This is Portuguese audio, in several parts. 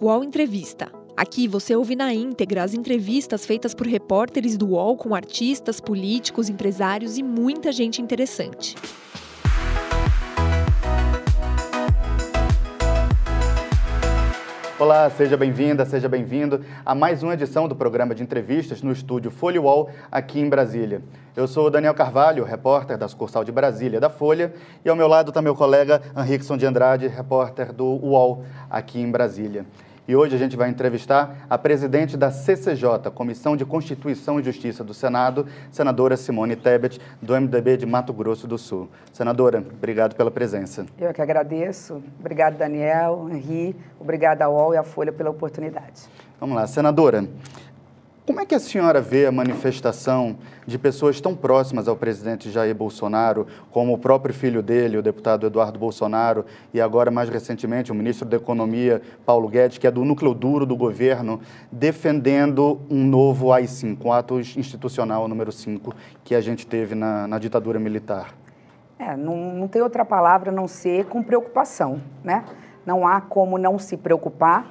UOL Entrevista. Aqui você ouve na íntegra as entrevistas feitas por repórteres do UOL com artistas, políticos, empresários e muita gente interessante. Olá, seja bem-vinda, seja bem-vindo a mais uma edição do programa de entrevistas no estúdio Folha UOL, aqui em Brasília. Eu sou Daniel Carvalho, repórter da sucursal de Brasília da Folha, e ao meu lado está meu colega Henriqueson de Andrade, repórter do UOL, aqui em Brasília. E hoje a gente vai entrevistar a presidente da CCJ, Comissão de Constituição e Justiça do Senado, senadora Simone Tebet, do MDB de Mato Grosso do Sul. Senadora, obrigado pela presença. Eu que agradeço. Obrigado, Daniel, Henri. Obrigado à UOL e à Folha pela oportunidade. Vamos lá, senadora. Como é que a senhora vê a manifestação de pessoas tão próximas ao presidente Jair Bolsonaro, como o próprio filho dele, o deputado Eduardo Bolsonaro, e agora, mais recentemente, o ministro da Economia, Paulo Guedes, que é do núcleo duro do governo, defendendo um novo AI-5, um ato institucional número 5, que a gente teve na, na ditadura militar? É, não, não tem outra palavra a não ser com preocupação, né? Não há como não se preocupar.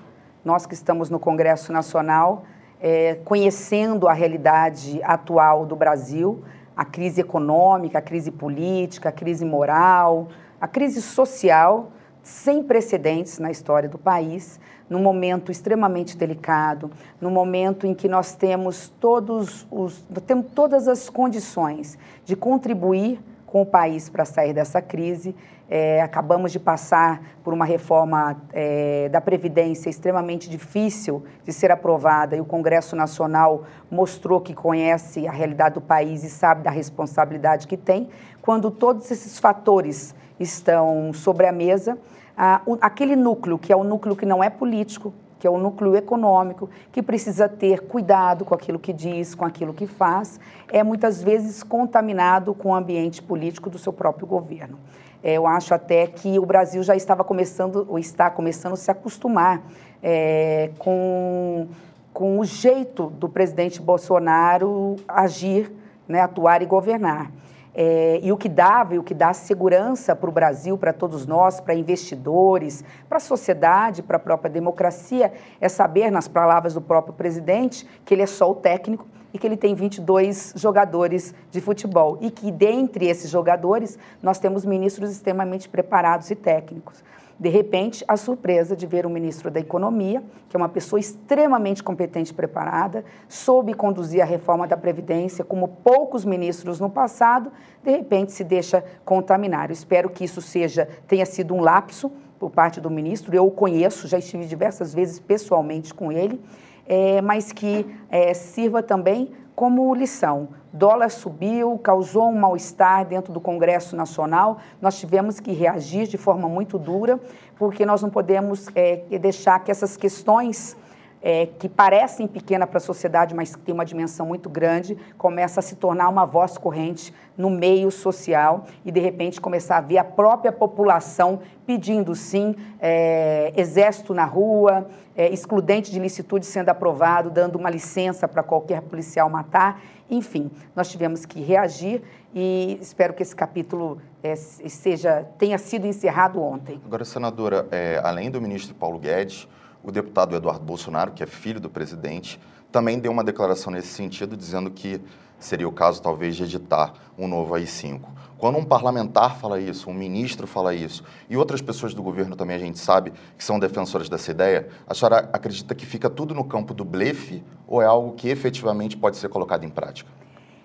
Nós que estamos no Congresso Nacional é, conhecendo a realidade atual do Brasil, a crise econômica, a crise política, a crise moral, a crise social, sem precedentes na história do país, num momento extremamente delicado, num momento em que nós temos todos os temos todas as condições de contribuir com o país para sair dessa crise é, acabamos de passar por uma reforma é, da Previdência extremamente difícil de ser aprovada e o Congresso Nacional mostrou que conhece a realidade do país e sabe da responsabilidade que tem. Quando todos esses fatores estão sobre a mesa, a, o, aquele núcleo, que é o núcleo que não é político, que é o núcleo econômico, que precisa ter cuidado com aquilo que diz, com aquilo que faz, é muitas vezes contaminado com o ambiente político do seu próprio governo. É, eu acho até que o Brasil já estava começando, ou está começando a se acostumar é, com, com o jeito do presidente Bolsonaro agir, né, atuar e governar. É, e o que dava e o que dá segurança para o Brasil, para todos nós, para investidores, para a sociedade, para a própria democracia, é saber, nas palavras do próprio presidente, que ele é só o técnico e que ele tem 22 jogadores de futebol. E que, dentre esses jogadores, nós temos ministros extremamente preparados e técnicos. De repente, a surpresa de ver o ministro da Economia, que é uma pessoa extremamente competente e preparada, soube conduzir a reforma da Previdência como poucos ministros no passado, de repente se deixa contaminar. Eu espero que isso seja tenha sido um lapso por parte do ministro. Eu o conheço, já estive diversas vezes pessoalmente com ele, é, mas que é, sirva também como lição. Dólar subiu, causou um mal-estar dentro do Congresso Nacional. Nós tivemos que reagir de forma muito dura, porque nós não podemos é, deixar que essas questões é, que parecem pequenas para a sociedade, mas que tem uma dimensão muito grande, começa a se tornar uma voz corrente no meio social e, de repente, começar a ver a própria população pedindo, sim, é, exército na rua, é, excludente de licitude sendo aprovado, dando uma licença para qualquer policial matar. Enfim, nós tivemos que reagir e espero que esse capítulo é, seja, tenha sido encerrado ontem. Agora, senadora, é, além do ministro Paulo Guedes, o deputado Eduardo Bolsonaro, que é filho do presidente, também deu uma declaração nesse sentido, dizendo que seria o caso, talvez, de editar um novo AI-5. Quando um parlamentar fala isso, um ministro fala isso, e outras pessoas do governo também a gente sabe que são defensoras dessa ideia, a senhora acredita que fica tudo no campo do blefe ou é algo que efetivamente pode ser colocado em prática?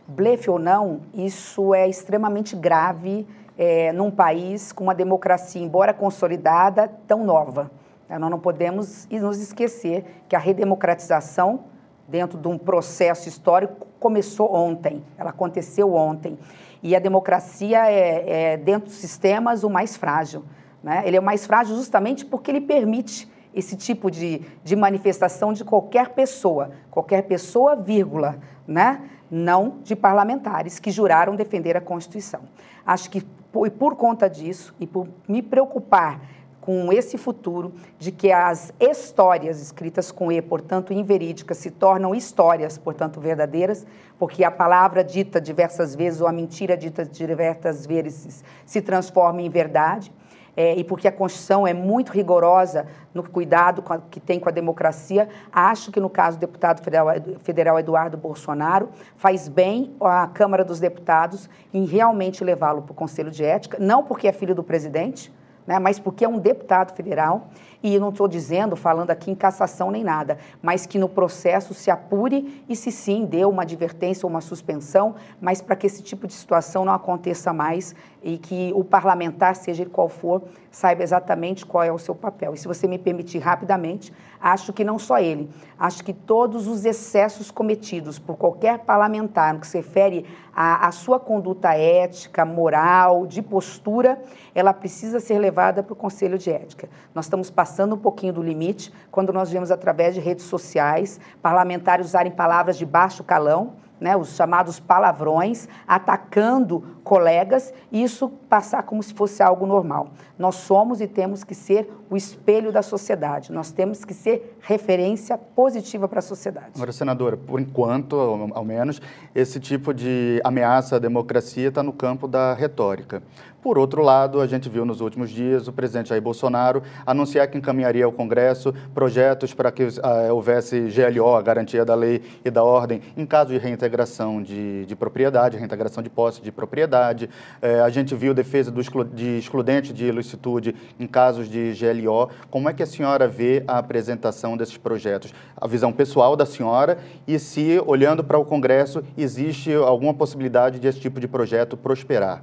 Blefe ou não, isso é extremamente grave é, num país com uma democracia, embora consolidada, tão nova. É, nós não podemos nos esquecer que a redemocratização, dentro de um processo histórico, começou ontem, ela aconteceu ontem. E a democracia é, é dentro dos sistemas, o mais frágil. Né? Ele é o mais frágil justamente porque ele permite esse tipo de, de manifestação de qualquer pessoa, qualquer pessoa, vírgula, né? não de parlamentares que juraram defender a Constituição. Acho que por, por conta disso e por me preocupar com esse futuro de que as histórias escritas com E, portanto inverídicas, se tornam histórias, portanto verdadeiras, porque a palavra dita diversas vezes ou a mentira dita diversas vezes se transforma em verdade. é, e porque a Constituição é muito rigorosa no cuidado a, que tem com a democracia, acho que no caso do deputado federal, federal Eduardo Bolsonaro, faz bem a Câmara dos Deputados em realmente levá-lo para o Conselho de Ética, não porque é filho do presidente, né, mas porque é um deputado federal e não estou dizendo, falando aqui em cassação nem nada, mas que no processo se apure e se sim dê uma advertência ou uma suspensão, mas para que esse tipo de situação não aconteça mais e que o parlamentar, seja qual for, saiba exatamente qual é o seu papel. E se você me permitir rapidamente, acho que não só ele, acho que todos os excessos cometidos por qualquer parlamentar no que se refere à, à sua conduta ética, moral, de postura, ela precisa ser levada para o Conselho de Ética. Nós estamos passando passando um pouquinho do limite quando nós vemos através de redes sociais parlamentares usarem palavras de baixo calão, né, os chamados palavrões, atacando colegas, e isso passar como se fosse algo normal. Nós somos e temos que ser o espelho da sociedade, nós temos que ser referência positiva para a sociedade. Agora, senadora, por enquanto, ao menos, esse tipo de ameaça à democracia está no campo da retórica. Por outro lado, a gente viu nos últimos dias o presidente Jair Bolsonaro anunciar que encaminharia ao Congresso projetos para que uh, houvesse GLO, a garantia da lei e da ordem, em caso de reintegração de, de propriedade, reintegração de posse de propriedade. Uh, a gente viu defesa do exclu de excludente de ilicitude em casos de GLO. Como é que a senhora vê a apresentação desses projetos? A visão pessoal da senhora e se, olhando para o Congresso, existe alguma possibilidade de esse tipo de projeto prosperar?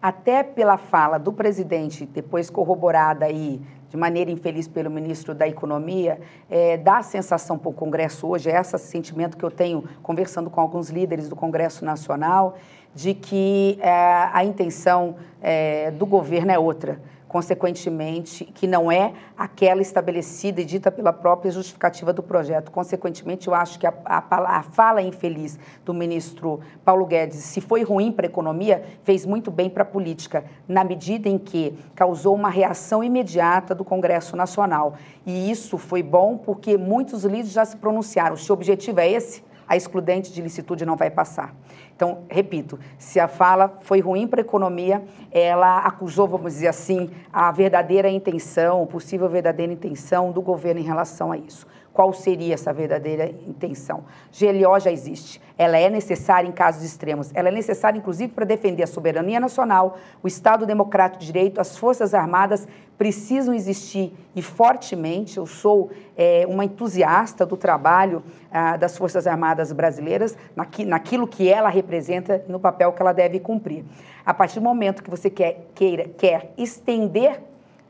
Até pela fala do presidente, depois corroborada aí de maneira infeliz pelo ministro da Economia, é, dá a sensação para o Congresso hoje, é esse sentimento que eu tenho conversando com alguns líderes do Congresso Nacional, de que é, a intenção é, do governo é outra consequentemente, que não é aquela estabelecida e dita pela própria justificativa do projeto. Consequentemente, eu acho que a, a, a fala infeliz do ministro Paulo Guedes, se foi ruim para a economia, fez muito bem para a política, na medida em que causou uma reação imediata do Congresso Nacional. E isso foi bom porque muitos líderes já se pronunciaram. Se o objetivo é esse, a excludente de licitude não vai passar. Então, repito, se a fala foi ruim para a economia, ela acusou, vamos dizer assim, a verdadeira intenção, possível verdadeira intenção do governo em relação a isso. Qual seria essa verdadeira intenção? GLO já existe. Ela é necessária em casos extremos. Ela é necessária, inclusive, para defender a soberania nacional, o Estado Democrático de Direito, as Forças Armadas precisam existir e fortemente. Eu sou é, uma entusiasta do trabalho ah, das Forças Armadas brasileiras, naqui, naquilo que ela representa e no papel que ela deve cumprir. A partir do momento que você quer, queira, quer estender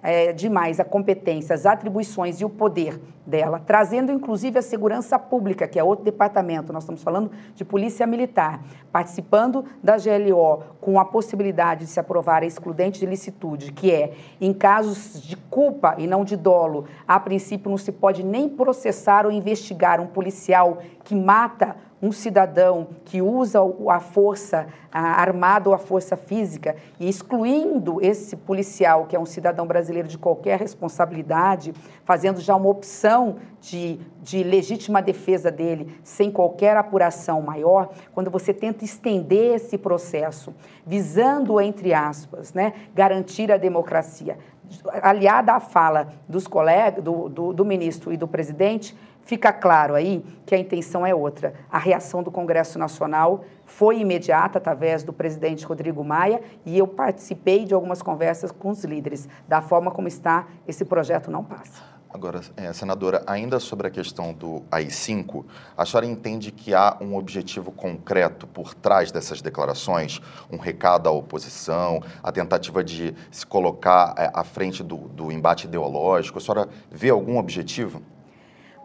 é, demais a competência, as atribuições e o poder dela, trazendo inclusive a segurança pública, que é outro departamento, nós estamos falando de polícia militar, participando da GLO com a possibilidade de se aprovar a excludente de licitude, que é, em casos de culpa e não de dolo, a princípio não se pode nem processar ou investigar um policial que mata um cidadão que usa a força armada ou a força física e excluindo esse policial, que é um cidadão brasileiro de qualquer responsabilidade, fazendo já uma opção de, de legítima defesa dele sem qualquer apuração maior, quando você tenta estender esse processo, visando, entre aspas, né, garantir a democracia, aliada à fala dos colegas, do, do, do ministro e do presidente, Fica claro aí que a intenção é outra. A reação do Congresso Nacional foi imediata através do presidente Rodrigo Maia e eu participei de algumas conversas com os líderes. Da forma como está, esse projeto não passa. Agora, é, senadora, ainda sobre a questão do AI-5, a senhora entende que há um objetivo concreto por trás dessas declarações? Um recado à oposição, a tentativa de se colocar é, à frente do, do embate ideológico? A senhora vê algum objetivo?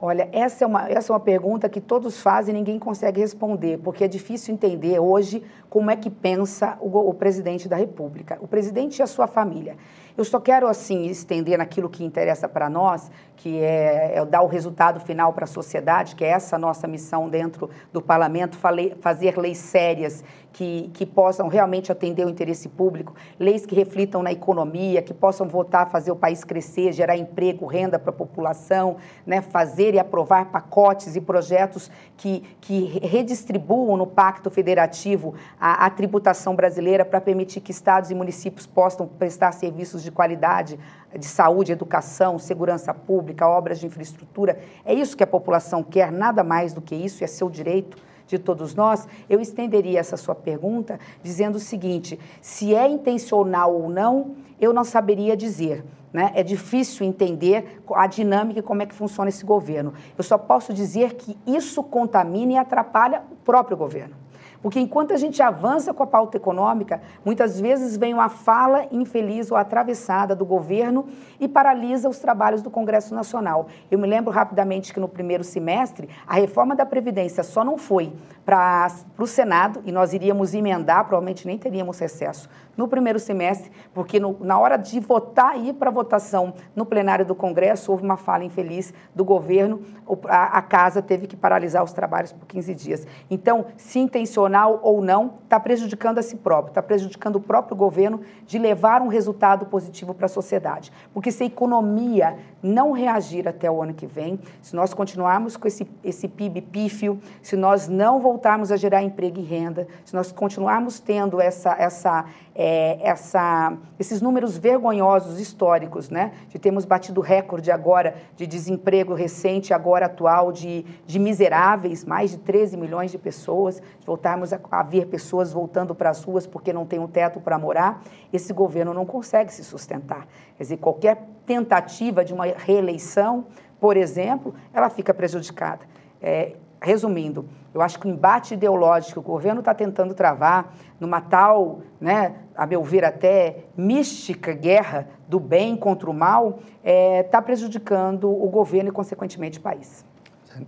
Olha, essa é, uma, essa é uma pergunta que todos fazem e ninguém consegue responder, porque é difícil entender hoje como é que pensa o, o presidente da República, o presidente e a sua família. Eu só quero, assim, estender naquilo que interessa para nós, que é, é, dar o resultado final para a sociedade, que é essa nossa missão dentro do parlamento, fazer leis sérias que, que possam realmente atender o interesse público, leis que reflitam na economia, que possam voltar a fazer o país crescer, gerar emprego, renda para a população, né, fazer e aprovar pacotes e projetos que, que redistribuam no Pacto Federativo a, a tributação brasileira para permitir que estados e municípios possam prestar serviços de qualidade de saúde, educação, segurança pública, obras de infraestrutura. É isso que a população quer, nada mais do que isso, é seu direito de todos nós. Eu estenderia essa sua pergunta dizendo o seguinte: se é intencional ou não, eu não saberia dizer. Né? É difícil entender a dinâmica e como é que funciona esse governo. Eu só posso dizer que isso contamina e atrapalha o próprio governo. Porque enquanto a gente avança com a pauta econômica, muitas vezes vem uma fala infeliz ou atravessada do governo e paralisa os trabalhos do Congresso Nacional. Eu me lembro rapidamente que no primeiro semestre, a reforma da Previdência só não foi para o Senado, e nós iríamos emendar, provavelmente nem teríamos recesso no primeiro semestre, porque no, na hora de votar e ir para votação no plenário do Congresso, houve uma fala infeliz do governo, a, a casa teve que paralisar os trabalhos por 15 dias. Então, se intencional ou não, está prejudicando a si próprio, está prejudicando o próprio governo de levar um resultado positivo para a sociedade. Porque se a economia não reagir até o ano que vem, se nós continuarmos com esse, esse PIB pífio, se nós não voltarmos a gerar emprego e renda, se nós continuarmos tendo essa, essa é, essa, esses números vergonhosos históricos, né? De termos batido recorde agora de desemprego recente, agora atual, de, de miseráveis, mais de 13 milhões de pessoas, de voltarmos a, a ver pessoas voltando para as ruas porque não tem um teto para morar, esse governo não consegue se sustentar. Quer dizer, qualquer tentativa de uma reeleição, por exemplo, ela fica prejudicada. É, resumindo, eu acho que o embate ideológico que o governo está tentando travar numa tal, né, a meu ver até mística guerra do bem contra o mal, está é, tá prejudicando o governo e, consequentemente, o país.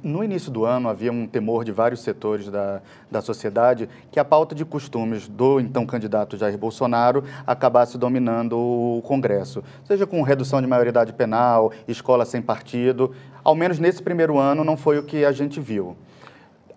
No início do ano, havia um temor de vários setores da, da sociedade que a pauta de costumes do então candidato Jair Bolsonaro acabasse dominando o Congresso, seja com redução de maioridade penal, escola sem partido. Ao menos nesse primeiro ano, não foi o que a gente viu.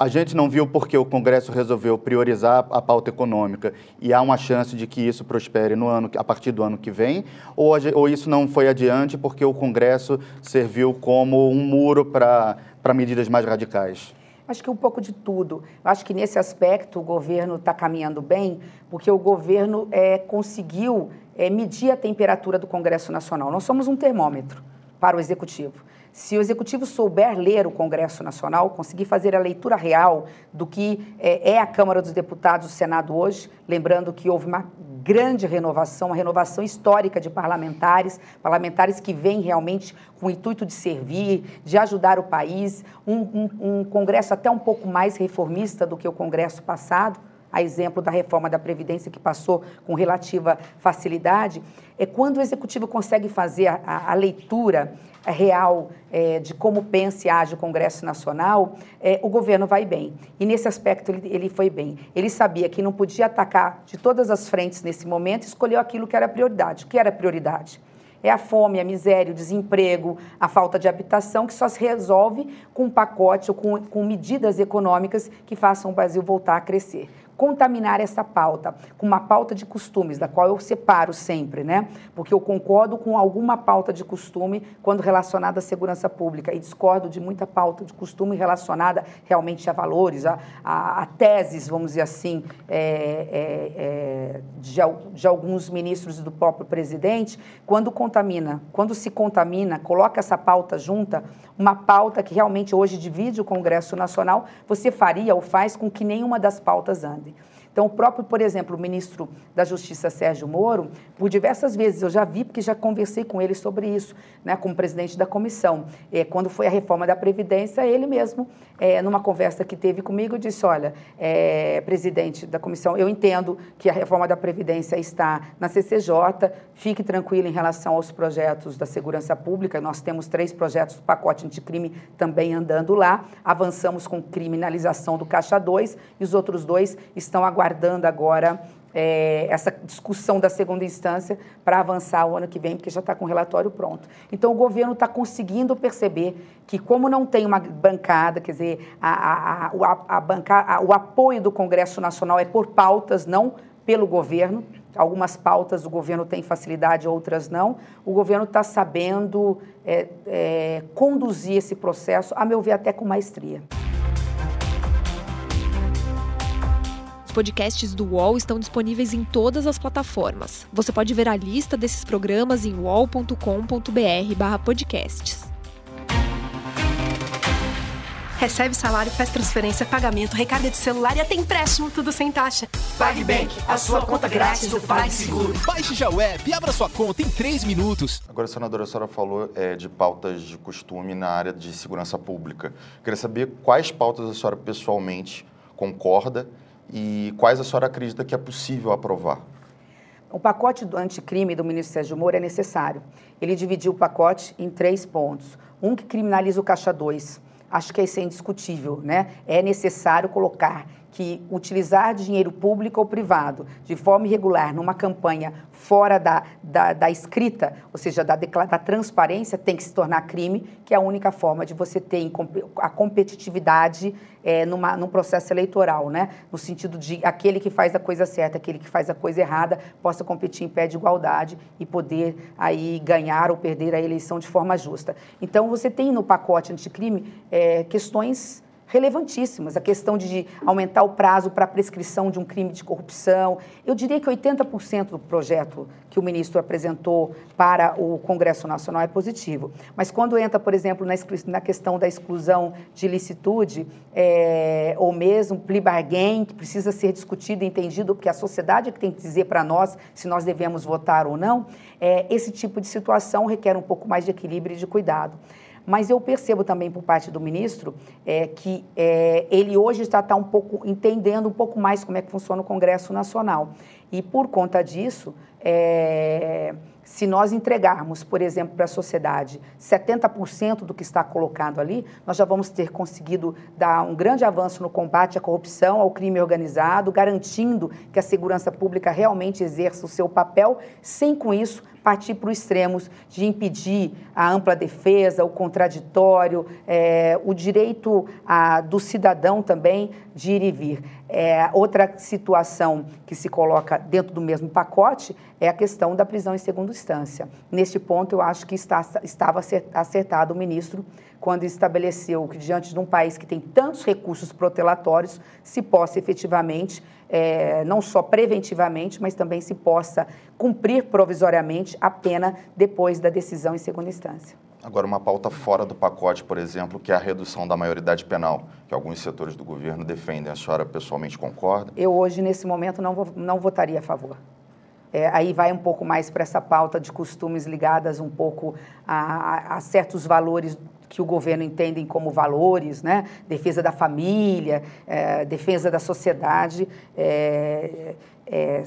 A gente não viu porque o Congresso resolveu priorizar a pauta econômica e há uma chance de que isso prospere no ano, a partir do ano que vem, ou, ou isso não foi adiante porque o Congresso serviu como um muro para medidas mais radicais? Acho que um pouco de tudo. Acho que nesse aspecto o governo está caminhando bem, porque o governo é, conseguiu é, medir a temperatura do Congresso Nacional. Nós somos um termômetro para o Executivo. Se o executivo souber ler o Congresso Nacional, conseguir fazer a leitura real do que é, é a Câmara dos Deputados o Senado hoje, lembrando que houve uma grande renovação, uma renovação histórica de parlamentares, parlamentares que vêm realmente com o intuito de servir, de ajudar o país, um, um, um Congresso até um pouco mais reformista do que o Congresso passado, a exemplo da reforma da Previdência que passou com relativa facilidade, é quando o Executivo consegue fazer a, a leitura real é, de como pensa e age o Congresso Nacional, é, o governo vai bem. E nesse aspecto ele, ele foi bem. Ele sabia que não podia atacar de todas as frentes nesse momento, escolheu aquilo que era prioridade. O que era prioridade? É a fome, a miséria, o desemprego, a falta de habitação, que só se resolve com um pacote ou com, com medidas econômicas que façam o Brasil voltar a crescer contaminar essa pauta com uma pauta de costumes, da qual eu separo sempre, né? Porque eu concordo com alguma pauta de costume quando relacionada à segurança pública e discordo de muita pauta de costume relacionada realmente a valores, a, a, a teses, vamos dizer assim, é, é, é, de, de alguns ministros e do próprio presidente, quando contamina, quando se contamina, coloca essa pauta junta, uma pauta que realmente hoje divide o Congresso Nacional, você faria ou faz com que nenhuma das pautas ande. Então, o próprio, por exemplo, o ministro da Justiça, Sérgio Moro, por diversas vezes, eu já vi, porque já conversei com ele sobre isso, né, como presidente da comissão. É, quando foi a reforma da Previdência, ele mesmo, é, numa conversa que teve comigo, disse: Olha, é, presidente da comissão, eu entendo que a reforma da Previdência está na CCJ, fique tranquilo em relação aos projetos da segurança pública. Nós temos três projetos do pacote anticrime também andando lá. Avançamos com criminalização do Caixa 2 e os outros dois estão aguardando aguardando agora é, essa discussão da segunda instância para avançar o ano que vem, porque já está com o relatório pronto. Então, o governo está conseguindo perceber que, como não tem uma bancada, quer dizer, a, a, a, a banca, o apoio do Congresso Nacional é por pautas, não pelo governo. Algumas pautas o governo tem facilidade, outras não. O governo está sabendo é, é, conduzir esse processo, a meu ver, até com maestria. Podcasts do UOL estão disponíveis em todas as plataformas. Você pode ver a lista desses programas em uol.com.br/podcasts. Recebe salário, faz transferência, pagamento, recarga de celular e até empréstimo, tudo sem taxa. PagBank, a sua conta grátis do PagSeguro. Baixe já o app e abra sua conta em 3 minutos. Agora, senadora, a senhora falou é, de pautas de costume na área de segurança pública. Queria saber quais pautas a senhora pessoalmente concorda e quais a senhora acredita que é possível aprovar. O pacote do anticrime do ministro Sérgio Moro é necessário. Ele dividiu o pacote em três pontos. Um que criminaliza o caixa 2, acho que isso é indiscutível, né? É necessário colocar que utilizar dinheiro público ou privado de forma irregular numa campanha fora da, da, da escrita, ou seja, da, da, transparência, tem que se tornar crime, que é a única forma de você ter a competitividade é, numa, num processo eleitoral, né? no sentido de aquele que faz a coisa certa, aquele que faz a coisa errada, possa competir em pé de igualdade e poder aí ganhar ou perder a eleição de forma justa. Então, você tem no pacote anticrime é, questões relevantíssimas. A questão de aumentar o prazo para a prescrição de um crime de corrupção. Eu diria que 80% do projeto que o ministro apresentou para o Congresso Nacional é positivo. Mas quando entra, por exemplo, na, questão da exclusão de licitude, é, ou mesmo plea bargain, que precisa ser discutido e entendido, porque a sociedade é que tem que dizer para nós se nós devemos votar ou não, é, esse tipo de situação requer um pouco mais de equilíbrio e de cuidado. Mas eu percebo também por parte do ministro é, que é, ele hoje está tá um pouco entendendo um pouco mais como é que funciona o Congresso Nacional. E por conta disso, é, se nós entregarmos, por exemplo, para a sociedade 70% do que está colocado ali, nós já vamos ter conseguido dar um grande avanço no combate à corrupção, ao crime organizado, garantindo que a segurança pública realmente exerça o seu papel, sem com isso partir para os extremos de impedir a ampla defesa, o contraditório, é, o direito a, do cidadão também de ir e vir. É, outra situação que se coloca dentro do mesmo pacote é a questão da prisão em segunda instância. Neste ponto, eu acho que está, estava acertado o ministro quando estabeleceu que, diante de um país que tem tantos recursos protelatórios, se possa efetivamente é, não só preventivamente, mas também se possa cumprir provisoriamente a pena depois da decisão em segunda instância. Agora, uma pauta fora do pacote, por exemplo, que é a redução da maioridade penal, que alguns setores do governo defendem. A senhora pessoalmente concorda? Eu hoje, nesse momento, não, não votaria a favor. É, aí vai um pouco mais para essa pauta de costumes ligadas um pouco a, a, a certos valores que o governo entendem como valores, né? defesa da família, é, defesa da sociedade, é, é,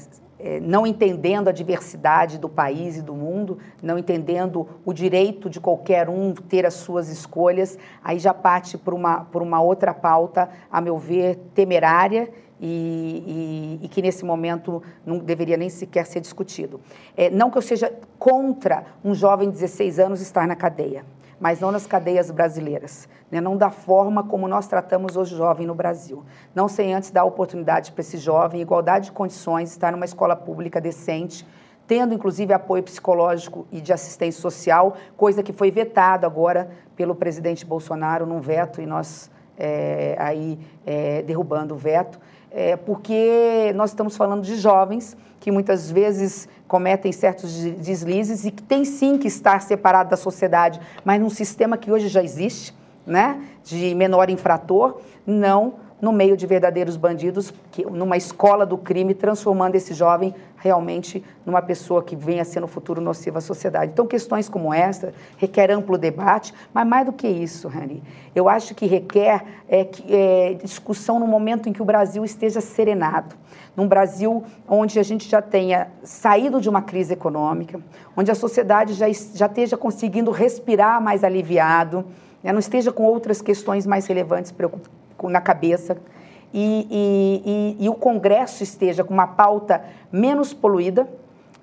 não entendendo a diversidade do país e do mundo, não entendendo o direito de qualquer um ter as suas escolhas, aí já parte por uma, por uma outra pauta, a meu ver, temerária e, e, e, que nesse momento não deveria nem sequer ser discutido. É, não que eu seja contra um jovem de 16 anos estar na cadeia mas não nas cadeias brasileiras, né? não da forma como nós tratamos o jovem no Brasil. Não sem antes dar oportunidade para esse jovem, igualdade de condições, estar numa escola pública decente, tendo inclusive apoio psicológico e de assistência social, coisa que foi vetado agora pelo presidente Bolsonaro num veto e nós é, aí é, derrubando o veto, é, porque nós estamos falando de jovens que muitas vezes cometem certos deslizes e que tem sim que estar separado da sociedade, mas num sistema que hoje já existe, né, de menor infrator, não no meio de verdadeiros bandidos, que, numa escola do crime, transformando esse jovem realmente numa pessoa que venha a ser no futuro nociva à sociedade. Então, questões como essa requer amplo debate, mas mais do que isso, Rani, eu acho que requer é, é, discussão no momento em que o Brasil esteja serenado num Brasil onde a gente já tenha saído de uma crise econômica, onde a sociedade já, já esteja conseguindo respirar mais aliviado, né, não esteja com outras questões mais relevantes na cabeça, e, e, e, e o Congresso esteja com uma pauta menos poluída,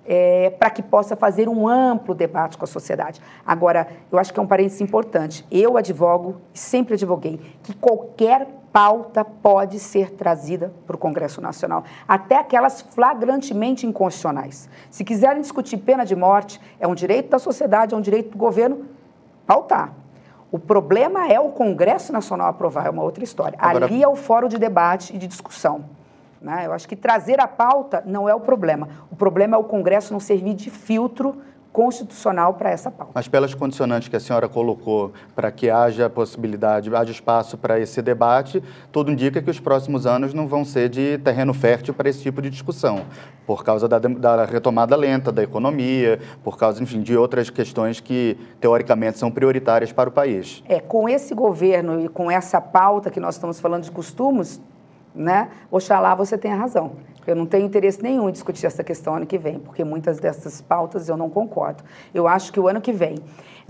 é, para que possa fazer um amplo debate com a sociedade. Agora, eu acho que é um parênteses importante. Eu advogo, sempre advoguei, que qualquer pauta pode ser trazida para o Congresso Nacional, até aquelas flagrantemente inconstitucionais. Se quiserem discutir pena de morte, é um direito da sociedade, é um direito do governo pautar. O problema é o Congresso Nacional aprovar, é uma outra história. Agora... Ali é o fórum de debate e de discussão. Né? Eu acho que trazer a pauta não é o problema. O problema é o Congresso não servir de filtro constitucional para essa pauta. Mas pelas condicionantes que a senhora colocou para que haja possibilidade, haja espaço para esse debate, tudo indica que os próximos anos não vão ser de terreno fértil para esse tipo de discussão, por causa da, da retomada lenta da economia, por causa, enfim, de outras questões que teoricamente são prioritárias para o país. É, com esse governo e com essa pauta que nós estamos falando de costumes, né? Oxalá você tenha razão. Eu não tenho interesse nenhum em discutir essa questão ano que vem, porque muitas dessas pautas eu não concordo. Eu acho que o ano que vem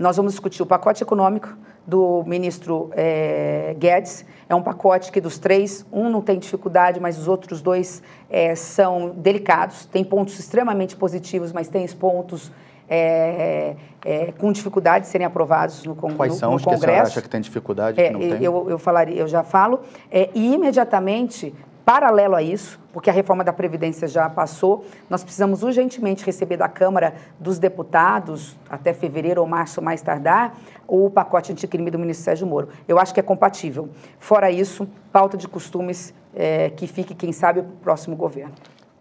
nós vamos discutir o pacote econômico do ministro é, Guedes. É um pacote que dos três, um não tem dificuldade, mas os outros dois é, são delicados. Tem pontos extremamente positivos, mas tem pontos é, é, com dificuldade de serem aprovados no, con Quais no, são no os Congresso. que você acha que tem dificuldade? É, que não tem? Eu, eu, falaria, eu já falo. É, e imediatamente Paralelo a isso, porque a reforma da Previdência já passou, nós precisamos urgentemente receber da Câmara dos Deputados, até fevereiro ou março mais tardar, o pacote anticrime do ministro Sérgio Moro. Eu acho que é compatível. Fora isso, pauta de costumes é, que fique, quem sabe, para o próximo governo.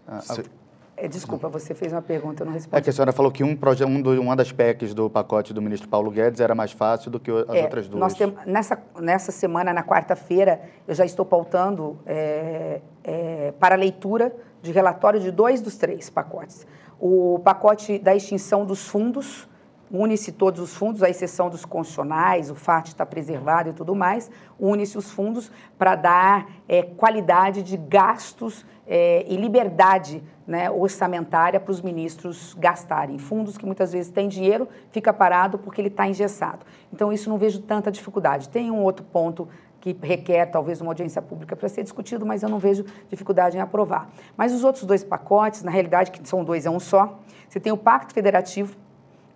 Ah, é, desculpa, você fez uma pergunta, eu não respondi. É que a senhora falou que um, um do, uma das PECs do pacote do ministro Paulo Guedes era mais fácil do que as é, outras duas. Nós temos, nessa, nessa semana, na quarta-feira, eu já estou pautando é, é, para leitura de relatório de dois dos três pacotes. O pacote da extinção dos fundos, une-se todos os fundos, à exceção dos constitucionais, o FAT está preservado e tudo mais, une-se os fundos para dar é, qualidade de gastos é, e liberdade né, orçamentária para os ministros gastarem. Fundos que muitas vezes têm dinheiro, fica parado porque ele está engessado. Então, isso não vejo tanta dificuldade. Tem um outro ponto que requer talvez uma audiência pública para ser discutido, mas eu não vejo dificuldade em aprovar. Mas os outros dois pacotes, na realidade, que são dois, é um só. Você tem o Pacto Federativo,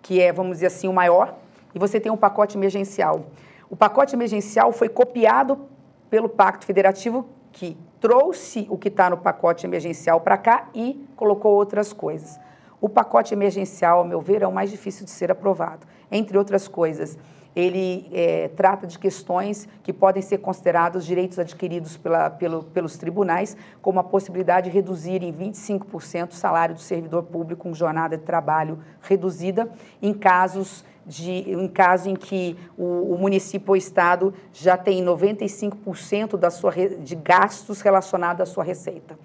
que é, vamos dizer assim, o maior, e você tem o pacote emergencial. O pacote emergencial foi copiado pelo Pacto Federativo, que trouxe o que está no pacote emergencial para cá e colocou outras coisas. O pacote emergencial, ao meu ver, é o mais difícil de ser aprovado. Entre outras coisas, ele é, trata de questões que podem ser considerados direitos adquiridos pela, pelo, pelos tribunais, como a possibilidade de reduzir em 25% o salário do servidor público com jornada de trabalho reduzida, em casos de, em caso em que o, o município ou estado já tem 95% da sua, de gastos relacionados à sua receita.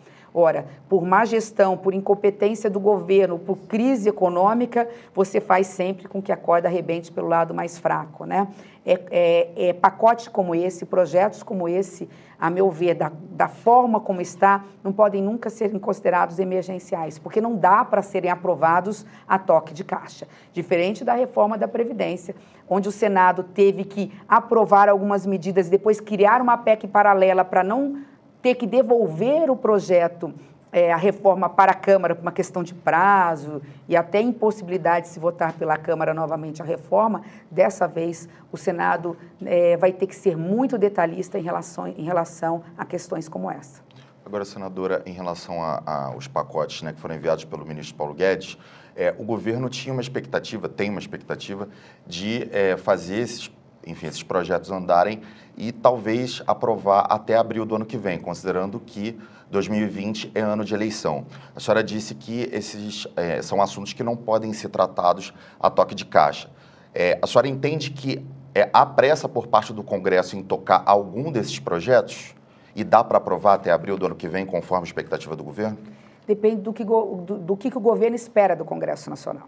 Por má gestão, por incompetência do governo, por crise econômica, você faz sempre com que a corda arrebente pelo lado mais fraco. Né? É, é, é pacotes como esse, projetos como esse, a meu ver, da, da forma como está, não podem nunca ser considerados emergenciais, porque não dá para serem aprovados a toque de caixa. Diferente da reforma da Previdência, onde o Senado teve que aprovar algumas medidas e depois criar uma PEC paralela para não ter que devolver o projeto, é, a reforma para a Câmara por uma questão de prazo e até impossibilidade de se votar pela Câmara novamente a reforma, dessa vez o Senado é, vai ter que ser muito detalhista em relação, em relação a questões como essa. Agora, senadora, em relação aos pacotes né, que foram enviados pelo ministro Paulo Guedes, é, o governo tinha uma expectativa, tem uma expectativa de é, fazer esses enfim, esses projetos andarem e talvez aprovar até abril do ano que vem, considerando que 2020 é ano de eleição. A senhora disse que esses é, são assuntos que não podem ser tratados a toque de caixa. É, a senhora entende que é, há pressa por parte do Congresso em tocar algum desses projetos? E dá para aprovar até abril do ano que vem, conforme a expectativa do governo? Depende do que, do, do que, que o governo espera do Congresso Nacional.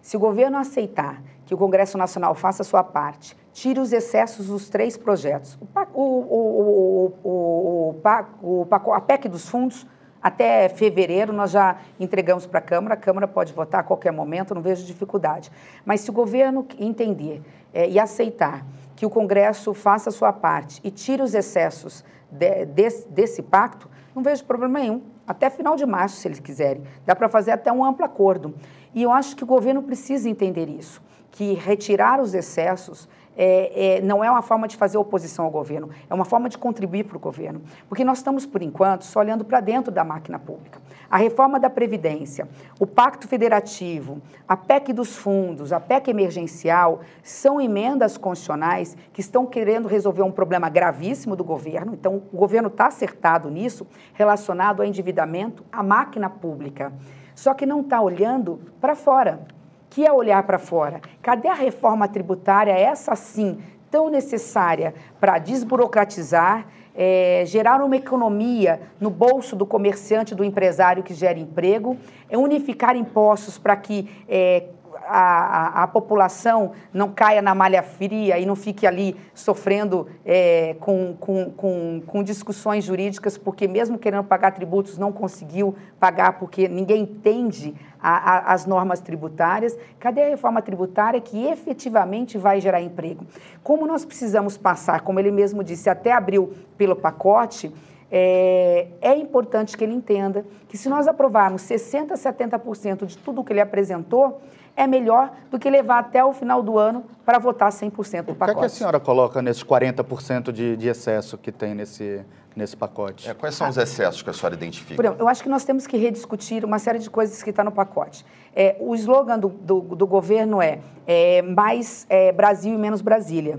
Se o governo aceitar que o Congresso Nacional faça a sua parte, tire os excessos dos três projetos, o, o, o, o, a PEC dos fundos, até fevereiro nós já entregamos para a Câmara, a Câmara pode votar a qualquer momento, não vejo dificuldade. Mas se o governo entender é, e aceitar que o Congresso faça a sua parte e tire os excessos de, desse, desse pacto, não vejo problema nenhum. Até final de março, se eles quiserem. Dá para fazer até um amplo acordo. E eu acho que o governo precisa entender isso, que retirar os excessos é, é, não é uma forma de fazer oposição ao governo, é uma forma de contribuir para o governo. Porque nós estamos, por enquanto, só olhando para dentro da máquina pública. A reforma da Previdência, o Pacto Federativo, a PEC dos fundos, a PEC emergencial, são emendas constitucionais que estão querendo resolver um problema gravíssimo do governo. Então, o governo está acertado nisso, relacionado ao endividamento, à máquina pública. Só que não está olhando para fora que é olhar para fora. Cadê a reforma tributária, essa sim, tão necessária para desburocratizar, é, gerar uma economia no bolso do comerciante, do empresário que gera emprego, é unificar impostos para que é, a, a, população não caia na malha fria e não fique ali sofrendo é, com, com, com, com, discussões jurídicas, porque mesmo querendo pagar tributos não conseguiu pagar porque ninguém entende a, as normas tributárias. Cadê a reforma tributária que efetivamente vai gerar emprego? Como nós precisamos passar, como ele mesmo disse, até abril pelo pacote, é, é, importante que ele entenda que se nós aprovarmos 60%, 70% de tudo o que ele apresentou, é melhor do que levar até o final do ano para votar 100% do pacote. O que, é que a senhora coloca nesses 40% de, de excesso que tem nesse, nesse pacote? É, quais são os excessos que a senhora identifica? Por exemplo, eu acho que nós temos que rediscutir uma série de coisas que está no pacote. É, o slogan do, do, do governo é, é mais é, Brasil e menos Brasília.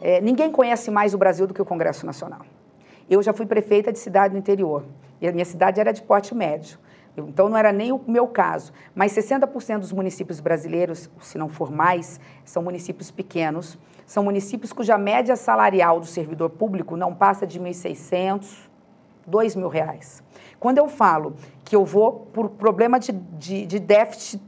É, ninguém conhece mais o Brasil do que o Congresso Nacional. Eu já fui prefeita de cidade do interior. E a minha cidade era de porte médio. Então, não era nem o meu caso, mas 60% dos municípios brasileiros, se não for mais, são municípios pequenos, são municípios cuja média salarial do servidor público não passa de R$ 1.600, R$ mil reais. Quando eu falo que eu vou por problema de, de, de déficit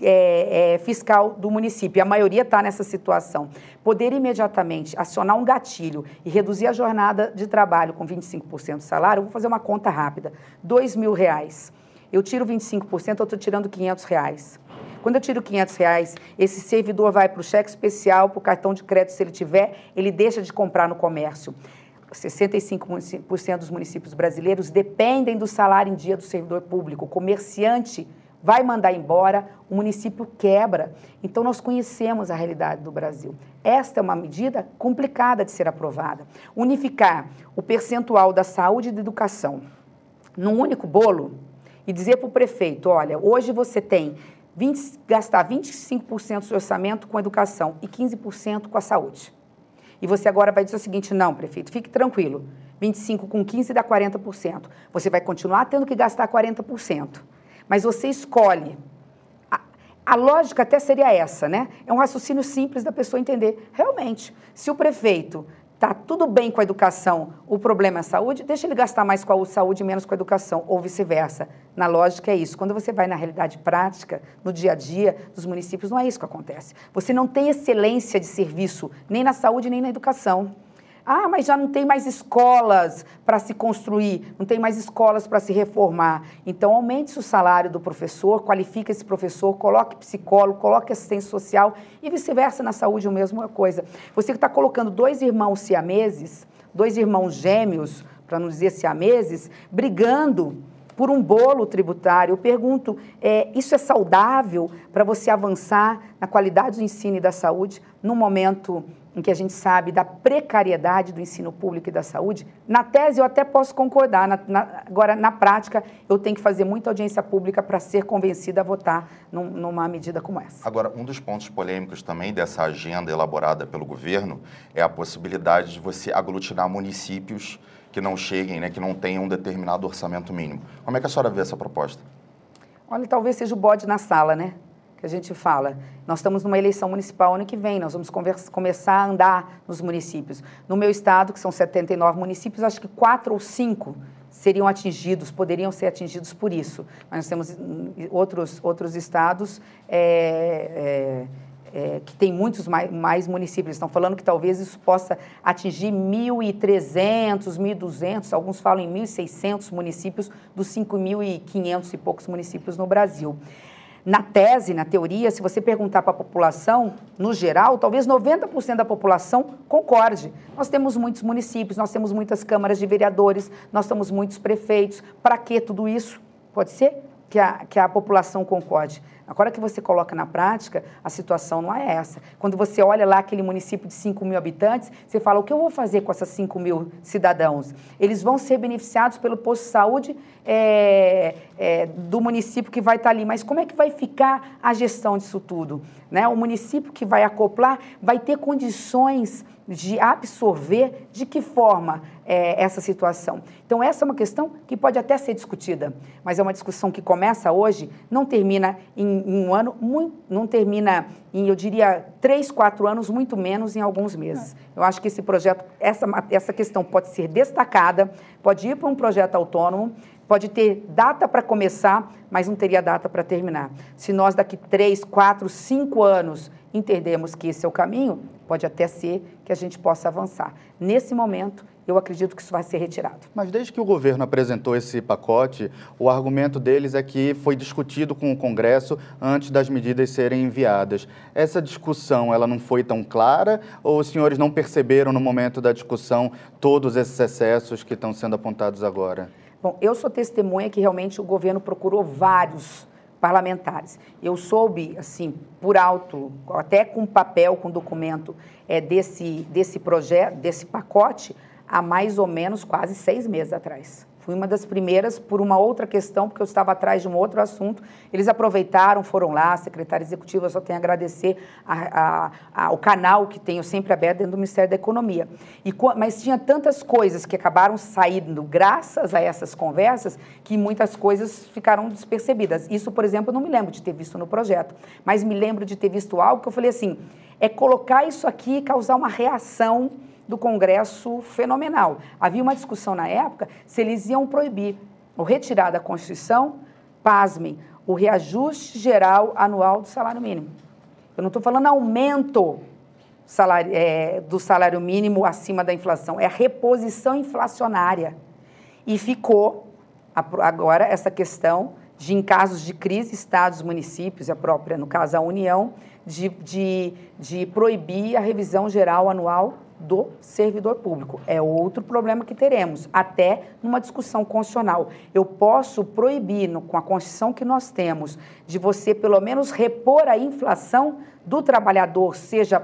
é, é, fiscal do município, a maioria está nessa situação, poder imediatamente acionar um gatilho e reduzir a jornada de trabalho com 25% do salário, eu vou fazer uma conta rápida, R$ mil reais eu tiro 25%, eu estou tirando 500 reais. Quando eu tiro 500 reais, esse servidor vai para o cheque especial, para o cartão de crédito, se ele tiver, ele deixa de comprar no comércio. 65% dos municípios brasileiros dependem do salário em dia do servidor público. O comerciante vai mandar embora, o município quebra. Então, nós conhecemos a realidade do Brasil. Esta é uma medida complicada de ser aprovada. Unificar o percentual da saúde e da educação num único bolo e dizer para o prefeito: olha, hoje você tem 20, gastar 25% do seu orçamento com educação e 15% com a saúde. E você agora vai dizer o seguinte: não, prefeito, fique tranquilo. 25 com 15 dá 40%. Você vai continuar tendo que gastar 40%. Mas você escolhe. A, a lógica até seria essa, né? É um raciocínio simples da pessoa entender. Realmente, se o prefeito Tá tudo bem com a educação, o problema é a saúde, deixa ele gastar mais com a saúde e menos com a educação, ou vice-versa. Na lógica é isso. Quando você vai na realidade prática, no dia a dia dos municípios, não é isso que acontece. Você não tem excelência de serviço, nem na saúde, nem na educação. Ah, mas já não tem mais escolas para se construir, não tem mais escolas para se reformar. Então, aumente o salário do professor, qualifique esse professor, coloque psicólogo, coloque assistência social e vice-versa na saúde, a mesma coisa. Você está colocando dois irmãos siameses, dois irmãos gêmeos, para não dizer siameses, brigando por um bolo tributário. Eu pergunto, é, isso é saudável para você avançar na qualidade do ensino e da saúde num momento em que a gente sabe da precariedade do ensino público e da saúde, na tese eu até posso concordar, na, na, agora na prática eu tenho que fazer muita audiência pública para ser convencida a votar num, numa medida como essa. Agora, um dos pontos polêmicos também dessa agenda elaborada pelo governo é a possibilidade de você aglutinar municípios que não cheguem, né, que não tenham um determinado orçamento mínimo. Como é que a senhora vê essa proposta? Olha, talvez seja o bode na sala, né? A gente fala. Nós estamos numa eleição municipal ano que vem, nós vamos começar a andar nos municípios. No meu estado, que são 79 municípios, acho que quatro ou cinco seriam atingidos, poderiam ser atingidos por isso. Mas nós temos hum, outros, outros estados é, é, é, que têm muitos mais, mais municípios. Estão falando que talvez isso possa atingir 1.300, 1.200, alguns falam em 1.600 municípios dos 5.500 e poucos municípios no Brasil. Na tese, na teoria, se você perguntar para a população, no geral, talvez 90% da população concorde. Nós temos muitos municípios, nós temos muitas câmaras de vereadores, nós temos muitos prefeitos. Para que tudo isso? Pode ser que a, que a população concorde. Agora que você coloca na prática, a situação não é essa. Quando você olha lá aquele município de 5 mil habitantes, você fala, o que eu vou fazer com essas 5 mil cidadãos? Eles vão ser beneficiados pelo posto de saúde é, é, do município que vai estar ali, mas como é que vai ficar a gestão disso tudo? Né? O município que vai acoplar vai ter condições de absorver de que forma é, essa situação. Então, essa é uma questão que pode até ser discutida, mas é uma discussão que começa hoje, não termina em, em um ano, muito, não termina em, eu diria, três, quatro anos, muito menos em alguns meses. Eu acho que esse projeto, essa, essa questão pode ser destacada, pode ir para um projeto autônomo, pode ter data para começar, mas não teria data para terminar. Se nós daqui três, quatro, cinco anos entendemos que esse é o caminho, pode até ser que a gente possa avançar. Nesse momento, eu acredito que isso vai ser retirado. Mas desde que o governo apresentou esse pacote, o argumento deles é que foi discutido com o Congresso antes das medidas serem enviadas. Essa discussão, ela não foi tão clara ou os senhores não perceberam no momento da discussão todos esses excessos que estão sendo apontados agora? Bom, eu sou testemunha que realmente o governo procurou vários parlamentares. Eu soube, assim, por alto, até com papel, com documento é, desse, desse projeto, desse pacote, há mais ou menos quase seis meses atrás. Fui uma das primeiras por uma outra questão, porque eu estava atrás de um outro assunto. Eles aproveitaram, foram lá, a secretária executiva, só tenho a agradecer a, a, a, o canal que tenho sempre aberto dentro do Ministério da Economia. E, mas tinha tantas coisas que acabaram saindo graças a essas conversas que muitas coisas ficaram despercebidas. Isso, por exemplo, eu não me lembro de ter visto no projeto, mas me lembro de ter visto algo que eu falei assim, é colocar isso aqui e causar uma reação do Congresso fenomenal. Havia uma discussão na época se eles iam proibir ou retirar da Constituição, pasmem, o reajuste geral anual do salário mínimo. Eu não estou falando aumento salário, é, do salário mínimo acima da inflação, é a reposição inflacionária. E ficou agora essa questão de, em casos de crise, estados, municípios, a própria, no caso, a União, de, de, de proibir a revisão geral anual do servidor público. É outro problema que teremos, até numa discussão constitucional. Eu posso proibir, no, com a Constituição que nós temos, de você pelo menos repor a inflação do trabalhador, seja,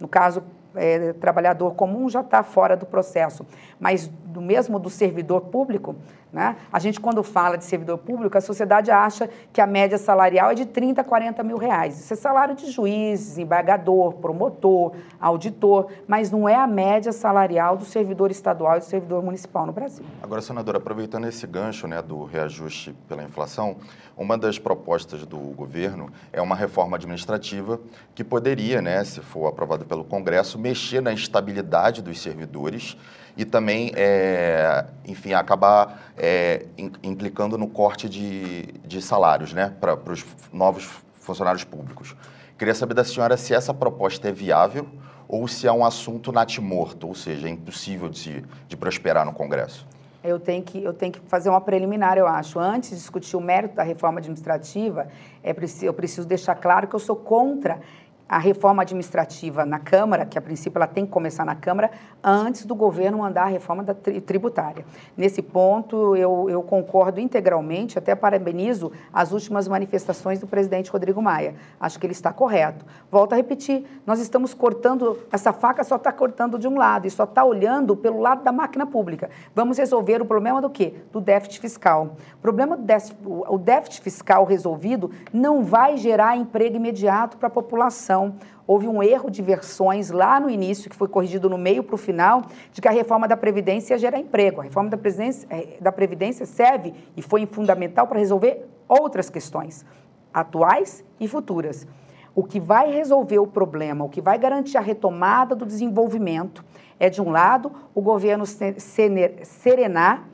no caso, é, trabalhador comum já está fora do processo, mas do mesmo do servidor público, né? A gente, quando fala de servidor público, a sociedade acha que a média salarial é de 30 a 40 mil reais. Isso é salário de juiz, desembargador, promotor, auditor, mas não é a média salarial do servidor estadual e do servidor municipal no Brasil. Agora, senadora, aproveitando esse gancho né, do reajuste pela inflação, uma das propostas do governo é uma reforma administrativa que poderia, né, se for aprovada pelo Congresso, mexer na estabilidade dos servidores e também, é, enfim, acabar é, implicando no corte de, de salários né, para os novos funcionários públicos. Queria saber da senhora se essa proposta é viável ou se é um assunto natimorto, ou seja, é impossível de, de prosperar no Congresso. Eu tenho, que, eu tenho que fazer uma preliminar, eu acho. Antes de discutir o mérito da reforma administrativa, é, eu preciso deixar claro que eu sou contra a reforma administrativa na Câmara, que a princípio ela tem que começar na Câmara, antes do governo mandar a reforma da tributária. Nesse ponto, eu, eu concordo integralmente, até parabenizo as últimas manifestações do presidente Rodrigo Maia. Acho que ele está correto. Volto a repetir, nós estamos cortando, essa faca só está cortando de um lado e só está olhando pelo lado da máquina pública. Vamos resolver o problema do quê? Do déficit fiscal. O problema do déficit, o déficit fiscal resolvido não vai gerar emprego imediato para a população Houve um erro de versões lá no início, que foi corrigido no meio para o final, de que a reforma da Previdência ia gerar emprego. A reforma da Previdência, eh, da Previdência serve e foi fundamental para resolver outras questões, atuais e futuras. O que vai resolver o problema, o que vai garantir a retomada do desenvolvimento, é, de um lado, o governo serenar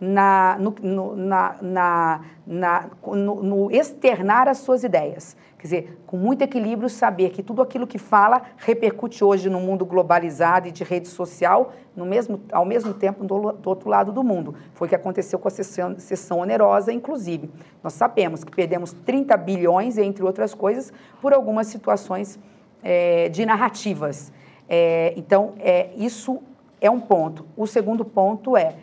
na, no, na, na, na no, no externar as suas ideias. Quer dizer, com muito equilíbrio, saber que tudo aquilo que fala repercute hoje no mundo globalizado e de rede social, no mesmo, ao mesmo tempo do, do outro lado do mundo. Foi o que aconteceu com a sessão, sessão onerosa, inclusive. Nós sabemos que perdemos 30 bilhões, entre outras coisas, por algumas situações é, de narrativas. É, então, é, isso é um ponto. O segundo ponto é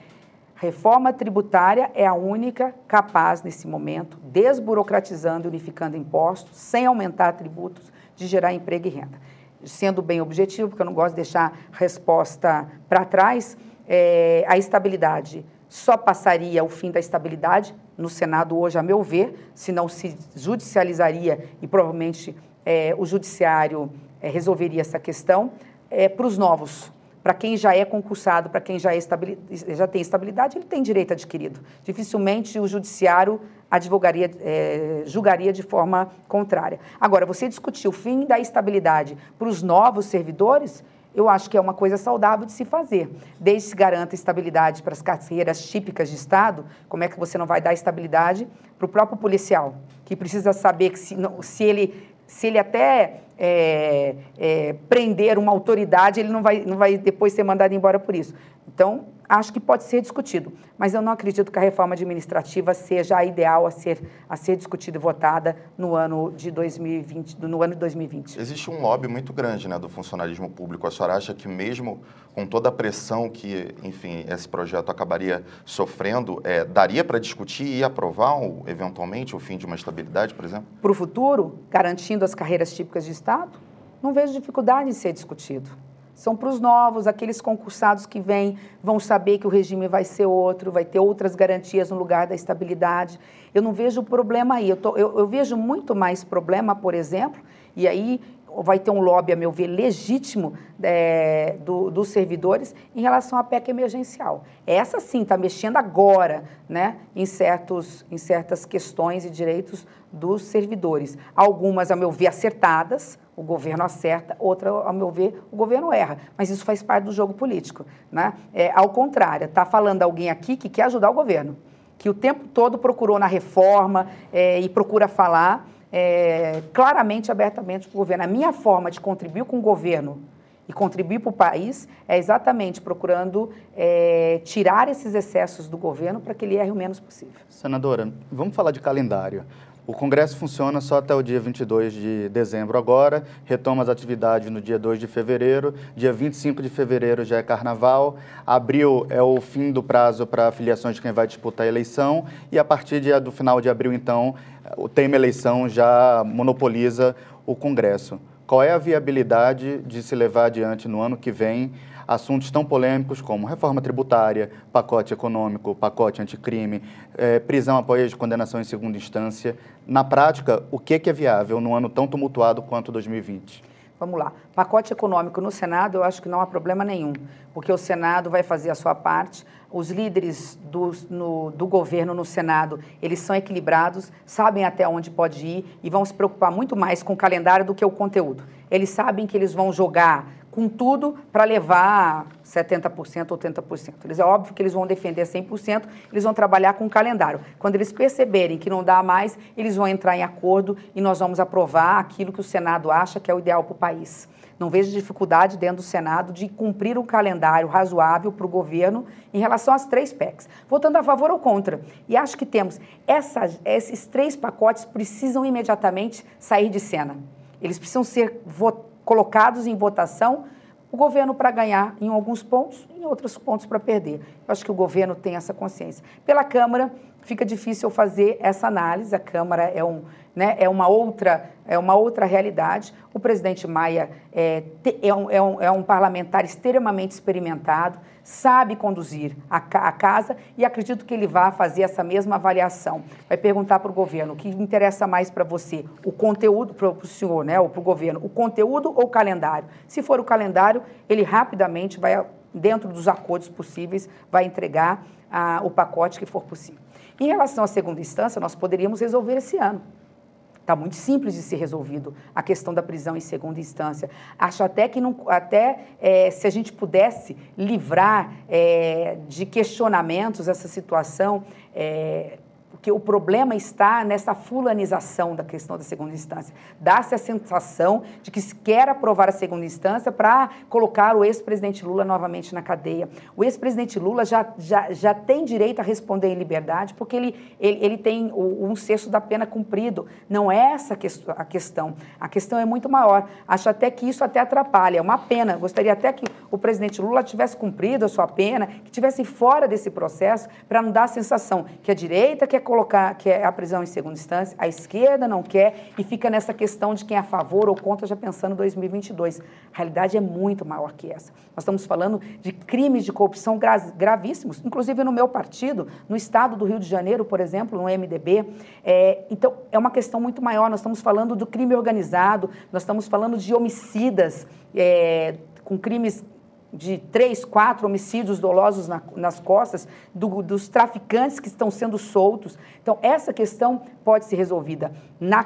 Reforma tributária é a única capaz, nesse momento, desburocratizando e unificando impostos, sem aumentar tributos, de gerar emprego e renda. Sendo bem objetivo, porque eu não gosto de deixar resposta para trás, é, a estabilidade só passaria o fim da estabilidade no Senado hoje, a meu ver, se não se judicializaria e provavelmente é, o judiciário é, resolveria essa questão. Para os novos, para quem já é concursado, para quem já, é já tem estabilidade, ele tem direito adquirido. Dificilmente o judiciário advogaria, é, julgaria de forma contrária. Agora, você discutir o fim da estabilidade para os novos servidores, eu acho que é uma coisa saudável de se fazer. Desde que se garanta estabilidade para as carreiras típicas de Estado, como é que você não vai dar estabilidade para o próprio policial, que precisa saber que se, se ele se ele até é, é, prender uma autoridade, ele não vai, não vai depois ser mandado embora por isso. Então, acho que pode ser discutido, mas eu não acredito que a reforma administrativa seja a ideal a ser, a ser discutida e votada no ano de 2020. No ano de 2020. Existe um lobby muito grande né, do funcionalismo público. A senhora acha que mesmo com toda a pressão que, enfim, esse projeto acabaria sofrendo, é, daria para discutir e aprovar, eventualmente, o fim de uma estabilidade, por exemplo? Para o futuro, garantindo as carreiras típicas de Estado, não vejo dificuldade em ser discutido são para os novos, aqueles concursados que vêm vão saber que o regime vai ser outro, vai ter outras garantias no lugar da estabilidade. Eu não vejo problema aí. Eu, tô, eu, eu vejo muito mais problema, por exemplo, e aí vai ter um lobby, a meu ver, legítimo é, do, dos servidores em relação à PEC emergencial. Essa sim está mexendo agora né, em, certos, em certas questões e direitos dos servidores. Algumas, a meu ver, acertadas, o governo acerta, outra, ao meu ver, o governo erra. Mas isso faz parte do jogo político. Né? É, ao contrário, está falando alguém aqui que quer ajudar o governo, que o tempo todo procurou na reforma é, e procura falar é, claramente, abertamente para o governo. A minha forma de contribuir com o governo e contribuir para o país é exatamente procurando é, tirar esses excessos do governo para que ele erre o menos possível. Senadora, vamos falar de calendário. O Congresso funciona só até o dia 22 de dezembro agora, retoma as atividades no dia 2 de fevereiro, dia 25 de fevereiro já é carnaval, abril é o fim do prazo para afiliações de quem vai disputar a eleição e a partir de, do final de abril, então, o tema eleição já monopoliza o Congresso. Qual é a viabilidade de se levar adiante no ano que vem assuntos tão polêmicos como reforma tributária, pacote econômico, pacote anticrime, é, prisão após condenação em segunda instância. Na prática, o que é viável num ano tão tumultuado quanto 2020? Vamos lá. Pacote econômico no Senado, eu acho que não há problema nenhum, porque o Senado vai fazer a sua parte. Os líderes do, no, do governo no Senado, eles são equilibrados, sabem até onde pode ir e vão se preocupar muito mais com o calendário do que o conteúdo. Eles sabem que eles vão jogar com tudo para levar 70% ou 80%. Eles, é óbvio que eles vão defender 100%, eles vão trabalhar com o calendário. Quando eles perceberem que não dá mais, eles vão entrar em acordo e nós vamos aprovar aquilo que o Senado acha que é o ideal para o país. Não vejo dificuldade dentro do Senado de cumprir um calendário razoável para o governo em relação às três PECs. Votando a favor ou contra. E acho que temos essa, esses três pacotes precisam imediatamente sair de cena. Eles precisam ser votados colocados em votação, o governo para ganhar em alguns pontos, em outros pontos para perder. Eu acho que o governo tem essa consciência. Pela Câmara, fica difícil fazer essa análise. A Câmara é, um, né, é, uma, outra, é uma outra realidade. O presidente Maia é, é, um, é, um, é um parlamentar extremamente experimentado, sabe conduzir a, a, casa e acredito que ele vá fazer essa mesma avaliação. Vai perguntar para o governo o que interessa mais para você, o conteúdo, para o senhor, né, ou para o governo, o conteúdo ou o calendário. Se for o calendário, ele rapidamente vai, dentro dos acordos possíveis, vai entregar ah, o pacote que for possível. Em relação à segunda instância, nós poderíamos resolver esse ano. Está muito simples de ser resolvido a questão da prisão em segunda instância. Acho até que não, até é, se a gente pudesse livrar é, de questionamentos essa situação, é, porque o problema está nessa fulanização da questão da segunda instância. Dá-se a sensação de que se quer aprovar a segunda instância para colocar o ex-presidente Lula novamente na cadeia. O ex-presidente Lula já, já, já tem direito a responder em liberdade, porque ele, ele, ele tem o, um sexto da pena cumprido. Não é essa a questão. A questão é muito maior. Acho até que isso até atrapalha. É uma pena. Gostaria até que o presidente Lula tivesse cumprido a sua pena, que tivesse fora desse processo, para não dar a sensação que a direita quer colocar que é a prisão em segunda instância, a esquerda não quer e fica nessa questão de quem é a favor ou contra, já pensando em 2022. A realidade é muito maior que essa. Nós estamos falando de crimes de corrupção gravíssimos, inclusive no meu partido, no estado do Rio de Janeiro, por exemplo, no MDB. É, então, é uma questão muito maior. Nós estamos falando do crime organizado, nós estamos falando de homicidas é, com crimes de três, quatro homicídios dolosos na, nas costas do, dos traficantes que estão sendo soltos. Então, essa questão pode ser resolvida na,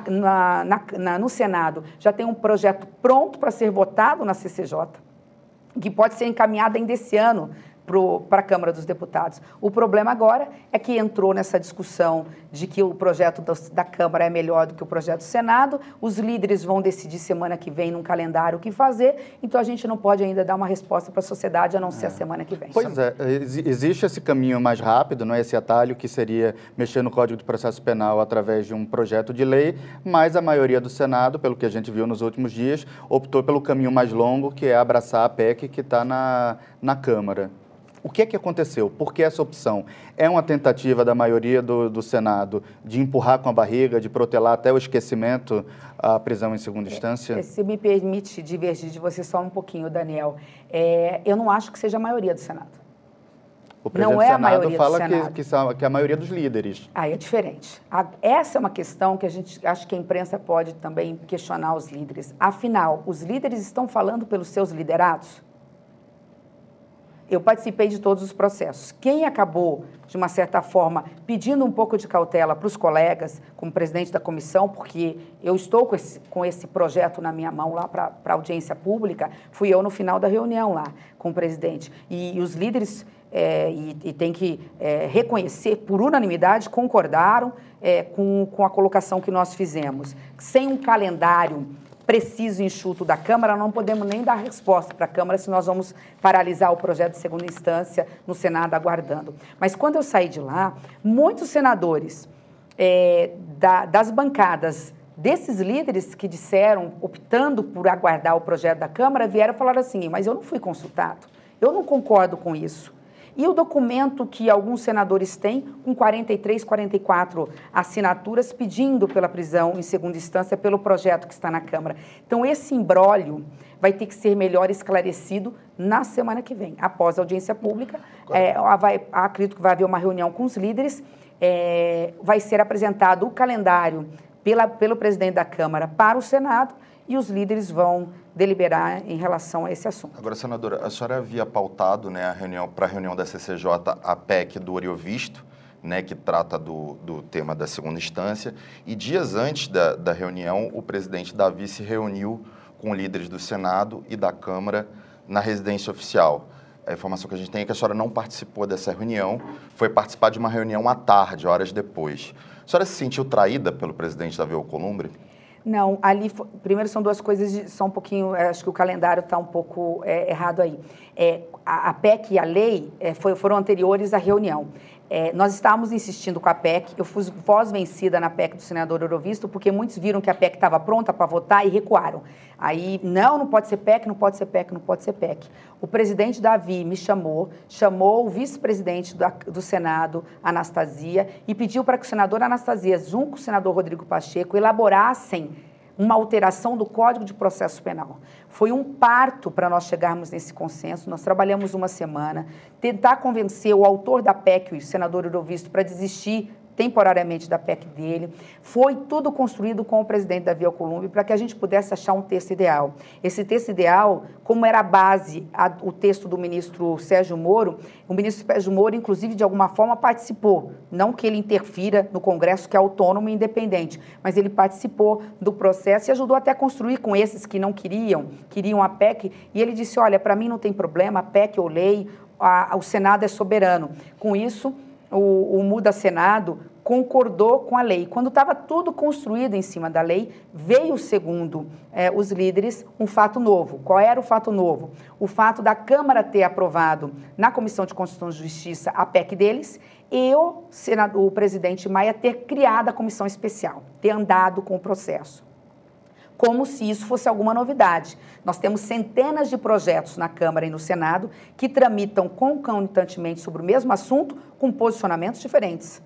na, no Senado. Já tem um projeto pronto para ser votado na CCJ, que pode ser encaminhado ainda esse ano para a Câmara dos Deputados. O problema agora é que entrou nessa discussão de que o projeto da Câmara é melhor do que o projeto do Senado, os líderes vão decidir semana que vem num calendário o que fazer, então a gente não pode ainda dar uma resposta para a sociedade a não ser é. a semana que vem. Pois é, existe esse caminho mais rápido, não é esse atalho que seria mexer no Código de Processo Penal através de um projeto de lei, mas a maioria do Senado, pelo que a gente viu nos últimos dias, optou pelo caminho mais longo, que é abraçar a PEC que está na, na Câmara. O que é que aconteceu? Por que essa opção? É uma tentativa da maioria do, do Senado de empurrar com a barriga, de protelar até o esquecimento a prisão em segunda é, instância? É, se me permite divergir de você só um pouquinho, Daniel, é, eu não acho que seja a maioria do Senado. O presidente não é do Senado a maioria fala do Senado. Que, que, que é a maioria dos líderes. Ah, é diferente. A, essa é uma questão que a gente acho que a imprensa pode também questionar os líderes. Afinal, os líderes estão falando pelos seus liderados? Eu participei de todos os processos. Quem acabou, de uma certa forma, pedindo um pouco de cautela para os colegas, como presidente da comissão, porque eu estou com esse, com esse projeto na minha mão lá para a audiência pública, fui eu no final da reunião lá com o presidente. E, e os líderes, é, e, e, tem que é, reconhecer, por unanimidade, concordaram é, com, com a colocação que nós fizemos. Sem um calendário preciso e enxuto da Câmara, não podemos nem dar resposta para a Câmara se nós vamos paralisar o projeto de segunda instância no Senado aguardando. Mas quando eu saí de lá, muitos senadores é, da, das bancadas desses líderes que disseram, optando por aguardar o projeto da Câmara, vieram falar assim: mas eu não fui consultado, eu não concordo com isso. E o documento que alguns senadores têm, com 43, 44 assinaturas, pedindo pela prisão em segunda instância pelo projeto que está na Câmara. Então, esse imbróglio vai ter que ser melhor esclarecido na semana que vem, após a audiência pública. É, vai, acredito que vai haver uma reunião com os líderes, é, vai ser apresentado o calendário pela, pelo presidente da Câmara para o Senado e os líderes vão deliberar em relação a esse assunto. Agora, senadora, a senhora havia pautado né, a reunião para a reunião da CCJ a PEC do Oriovisto, né, que trata do, do tema da segunda instância, e dias antes da, da reunião, o presidente Davi se reuniu com líderes do Senado e da Câmara na residência oficial. A informação que a gente tem é que a senhora não participou dessa reunião, foi participar de uma reunião à tarde, horas depois. A senhora se sentiu traída pelo presidente Davi Alcolumbre? Não, ali, primeiro são duas coisas, são um pouquinho, é, acho que o calendário está um pouco é, errado aí. É, a, a, PEC e a lei é, foi, foram anteriores à reunião. É, nós estávamos insistindo com a PEC, eu fui voz vencida na PEC do senador Eurovisto, porque muitos viram que a PEC estava pronta para votar e recuaram. Aí, não, não pode ser PEC, não pode ser PEC, não pode ser PEC. O presidente Davi me chamou, chamou o vice-presidente do Senado, Anastasia, e pediu para que o senador Anastasia, junto com o senador Rodrigo Pacheco, elaborassem uma alteração do Código de Processo Penal. Foi um parto para nós chegarmos nesse consenso. Nós trabalhamos uma semana, tentar convencer o autor da PEC, o senador Eurovisto, para desistir temporariamente da PEC dele. Foi tudo construído com o presidente Davi Alcolumbre para que a gente pudesse achar um texto ideal. Esse texto ideal, como era a base, a, o texto do ministro Sérgio Moro, o ministro Sérgio Moro, inclusive, de alguma forma participou. Não que ele interfira no Congresso, que é autônomo e independente, mas ele participou do processo e ajudou até a construir com esses que não queriam, queriam a PEC. E ele disse: olha, para mim não tem problema, a PEC ou lei, o Senado é soberano. Com isso, o, o Muda Senado concordou com a lei. Quando estava tudo construído em cima da lei, veio, segundo eh, os líderes, um fato novo. Qual era o fato novo? O fato da Câmara ter aprovado na Comissão de Constituição e Justiça a PEC deles e o, senador, o presidente Maia ter criado a comissão especial, ter andado com o processo como se isso fosse alguma novidade. Nós temos centenas de projetos na Câmara e no Senado que tramitam concomitantemente sobre o mesmo assunto com posicionamentos diferentes.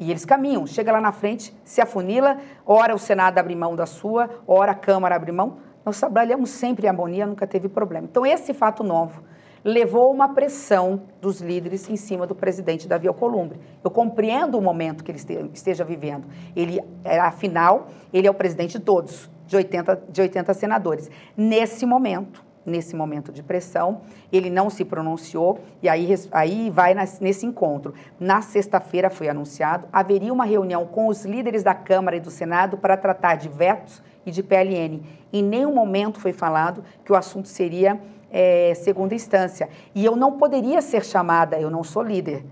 E eles caminham, chega lá na frente, se afunila, ora o Senado abre mão da sua, ora a Câmara abre mão. Nós trabalhamos sempre em harmonia, nunca teve problema. Então, esse fato novo levou uma pressão dos líderes em cima do presidente Davi Alcolumbre. Eu compreendo o momento que ele esteja vivendo. Ele, é, afinal, ele é o presidente de todos de 80, de 80 senadores. Nesse momento, nesse momento de pressão, ele não se pronunciou e aí, aí vai nesse encontro. Na sexta-feira foi anunciado, haveria uma reunião com os líderes da Câmara e do Senado para tratar de vetos e de PLN. Em nenhum momento foi falado que o assunto seria é, segunda instância. E eu não poderia ser chamada, eu não sou líder,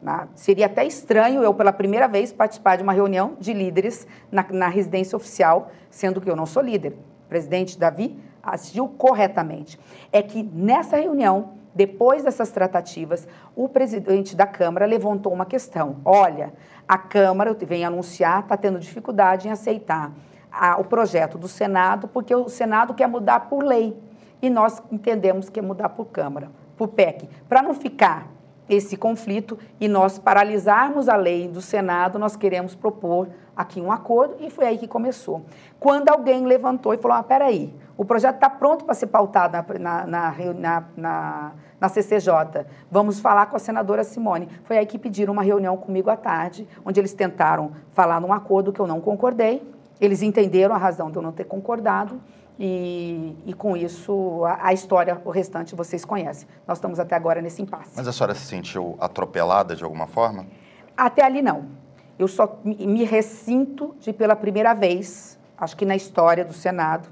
né? Seria até estranho eu, pela primeira vez, participar de uma reunião de líderes na, na residência oficial, sendo que eu não sou líder. Presidente Davi agiu corretamente. É que nessa reunião, depois dessas tratativas, o presidente da Câmara levantou uma questão. Olha, a Câmara, venho anunciar, está tendo dificuldade em aceitar a, o projeto do Senado, porque o Senado quer mudar por lei. E nós entendemos que é mudar por Câmara, por PEC. Para não ficar esse conflito e nós paralisarmos a lei do Senado, nós queremos propor aqui um acordo e foi aí que começou. Quando alguém levantou e falou, ah, peraí, o projeto está pronto para ser pautado na, na, na, na, na CCJ, vamos falar com a senadora Simone. Foi aí que pediram uma reunião comigo à tarde, onde eles tentaram falar num acordo que eu não concordei, eles entenderam a razão de eu não ter concordado, e, e, com isso, a, a, história, o restante vocês conhecem. Nós estamos até agora nesse impasse. Mas a senhora se sentiu atropelada de alguma forma? Até ali não. Eu só me ressinto de, pela primeira vez, acho que na história do Senado,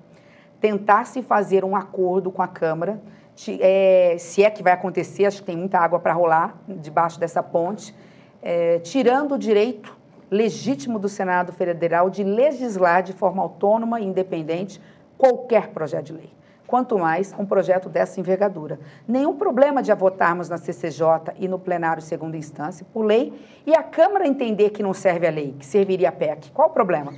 tentar se fazer um acordo com a Câmara, de, é, se é que vai acontecer, acho que tem muita água para rolar debaixo dessa ponte, é, tirando o direito legítimo do Senado Federal de legislar de forma autônoma e independente qualquer projeto de lei, quanto mais um projeto dessa envergadura. Nenhum problema de votarmos na CCJ e no plenário segunda instância por lei e a Câmara entender que não serve a lei, que serviria a PEC. Qual o problema?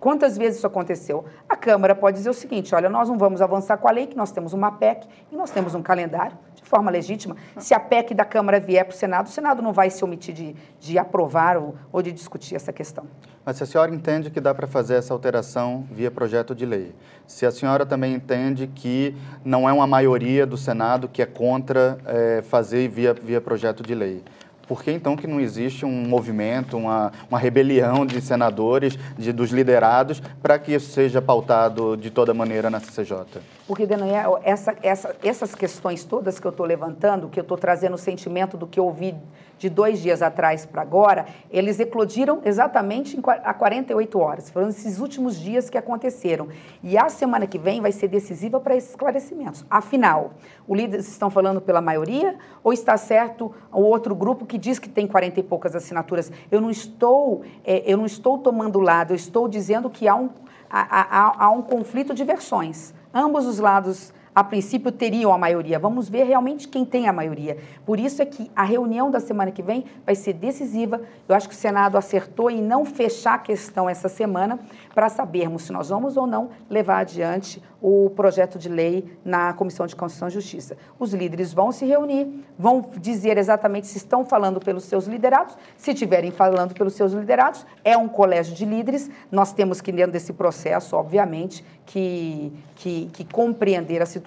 Quantas vezes isso aconteceu? A Câmara pode dizer o seguinte: olha, nós não vamos avançar com a lei, que nós temos uma PEC e nós temos um calendário forma legítima. Se a PEC da Câmara vier para o Senado, o Senado não vai se omitir de, de aprovar ou, ou de discutir essa questão. Mas se a senhora entende que dá para fazer essa alteração via projeto de lei, se a senhora também entende que não é uma maioria do Senado que é contra é, fazer via, via projeto de lei, por que então que não existe um movimento, uma, uma rebelião de senadores, de, dos liderados, para que isso seja pautado de toda maneira na CCJ? Porque, Daniel, essa, essa, essas questões todas que eu estou levantando, que eu estou trazendo o sentimento do que eu ouvi de dois dias atrás para agora, eles eclodiram exatamente há 48 horas. Foram esses últimos dias que aconteceram. E a semana que vem vai ser decisiva para esses esclarecimentos. Afinal, os líderes estão falando pela maioria ou está certo o outro grupo que diz que tem 40 e poucas assinaturas? Eu não estou, é, eu não estou tomando lado, eu estou dizendo que há um, há, há, há um conflito de versões. Ambos os lados a princípio teriam a maioria. Vamos ver realmente quem tem a maioria. Por isso é que a reunião da semana que vem vai ser decisiva. Eu acho que o Senado acertou em não fechar a questão essa semana para sabermos se nós vamos ou não levar adiante o projeto de lei na Comissão de Constituição e Justiça. Os líderes vão se reunir, vão dizer exatamente se estão falando pelos seus liderados. Se estiverem falando pelos seus liderados, é um colégio de líderes. Nós temos que, dentro desse processo, obviamente, que, que, que compreender a situação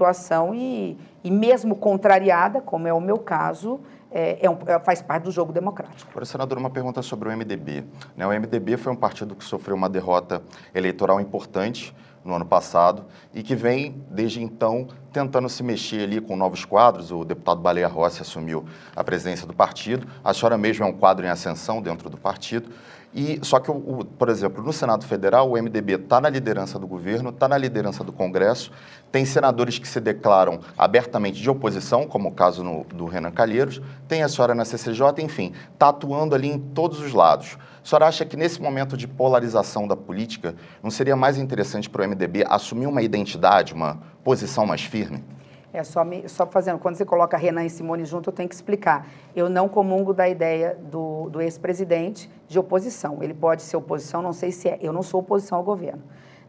e, e, mesmo contrariada, como é o meu caso, é, é um, é, faz parte do jogo democrático. Agora, senador, uma pergunta sobre o MDB. Né, o MDB foi um partido que sofreu uma derrota eleitoral importante no ano passado e que vem, desde então, tentando se mexer ali com novos quadros. O deputado Baleia Rossi assumiu a presidência do partido. A senhora mesmo é um quadro em ascensão dentro do partido. E só que, o, por exemplo, no Senado Federal, o MDB está na liderança do governo, está na liderança do Congresso. Tem senadores que se declaram abertamente de oposição, como o caso no, do Renan Calheiros. Tem a senhora na CCJ, enfim, está atuando ali em todos os lados. A senhora acha que nesse momento de polarização da política, não seria mais interessante para o MDB assumir uma identidade, uma posição mais firme? É só, me, só fazendo, quando você coloca Renan e Simone junto, eu tenho que explicar. Eu não comungo da ideia do, do ex-presidente de oposição. Ele pode ser oposição, não sei se é. Eu não sou oposição ao governo.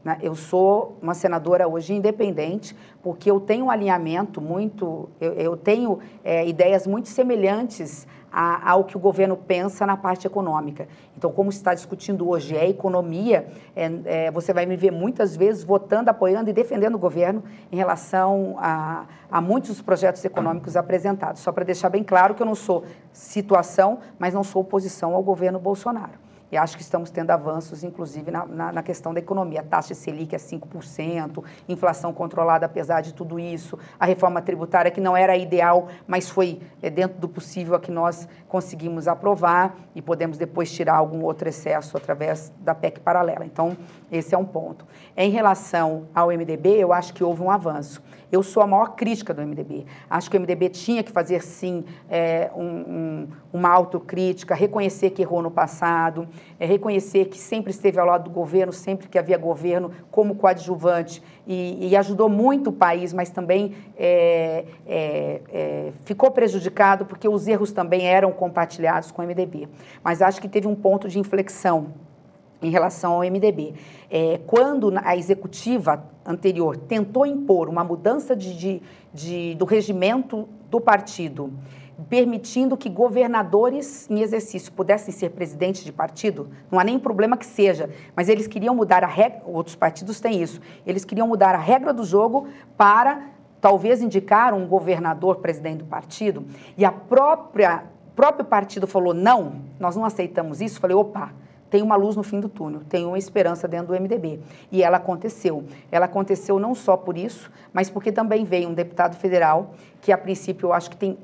Né? Eu sou uma senadora hoje independente, porque eu tenho um alinhamento muito, eu, eu tenho é, ideias muito semelhantes a, ao que o governo pensa na parte econômica. Então, como se está discutindo hoje é economia, é, é, você vai me ver muitas vezes votando, apoiando e defendendo o governo em relação a, a muitos dos projetos econômicos apresentados. Só para deixar bem claro que eu não sou situação, mas não sou oposição ao governo Bolsonaro. E acho que estamos tendo avanços, inclusive, na, na, na questão da economia. A taxa Selic é 5%, inflação controlada apesar de tudo isso, a reforma tributária que não era ideal, mas foi é, dentro do possível a que nós conseguimos aprovar e podemos depois tirar algum outro excesso através da PEC paralela. Então, esse é um ponto. Em relação ao MDB, eu acho que houve um avanço. Eu sou a maior crítica do MDB. Acho que o MDB tinha que fazer, sim, é, um, um, uma autocrítica, reconhecer que errou no passado, é, reconhecer que sempre esteve ao lado do governo, sempre que havia governo, como coadjuvante, e, e ajudou muito o país, mas também é, é, é ficou prejudicado porque os erros também eram compartilhados com o MDB. Mas acho que teve um ponto de inflexão em relação ao MDB. É, quando a executiva anterior tentou impor uma mudança de, de, de, do regimento do partido, permitindo que governadores em exercício pudessem ser presidentes de partido, não há nenhum problema que seja, mas eles queriam mudar a regra, outros partidos têm isso, eles queriam mudar a regra do jogo para talvez indicar um governador presidente do partido, e a própria próprio partido falou: não, nós não aceitamos isso. Falei: opa, tem uma luz no fim do túnel, tem uma esperança dentro do MDB. E ela aconteceu. Ela aconteceu não só por isso, mas porque também veio um deputado federal, que a princípio eu acho que tem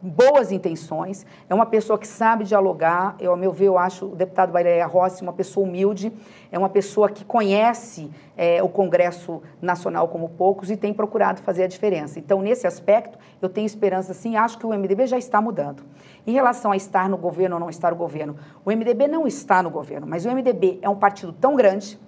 boas intenções, é uma pessoa que sabe dialogar, eu, a meu ver, eu acho o deputado Baileia Rossi uma pessoa humilde, é uma pessoa que conhece é, o Congresso Nacional como poucos e tem procurado fazer a diferença. Então, nesse aspecto, eu tenho esperança sim, acho que o MDB já está mudando. Em relação a estar no governo ou não estar no governo, o MDB não está no governo, mas o MDB é um partido tão grande,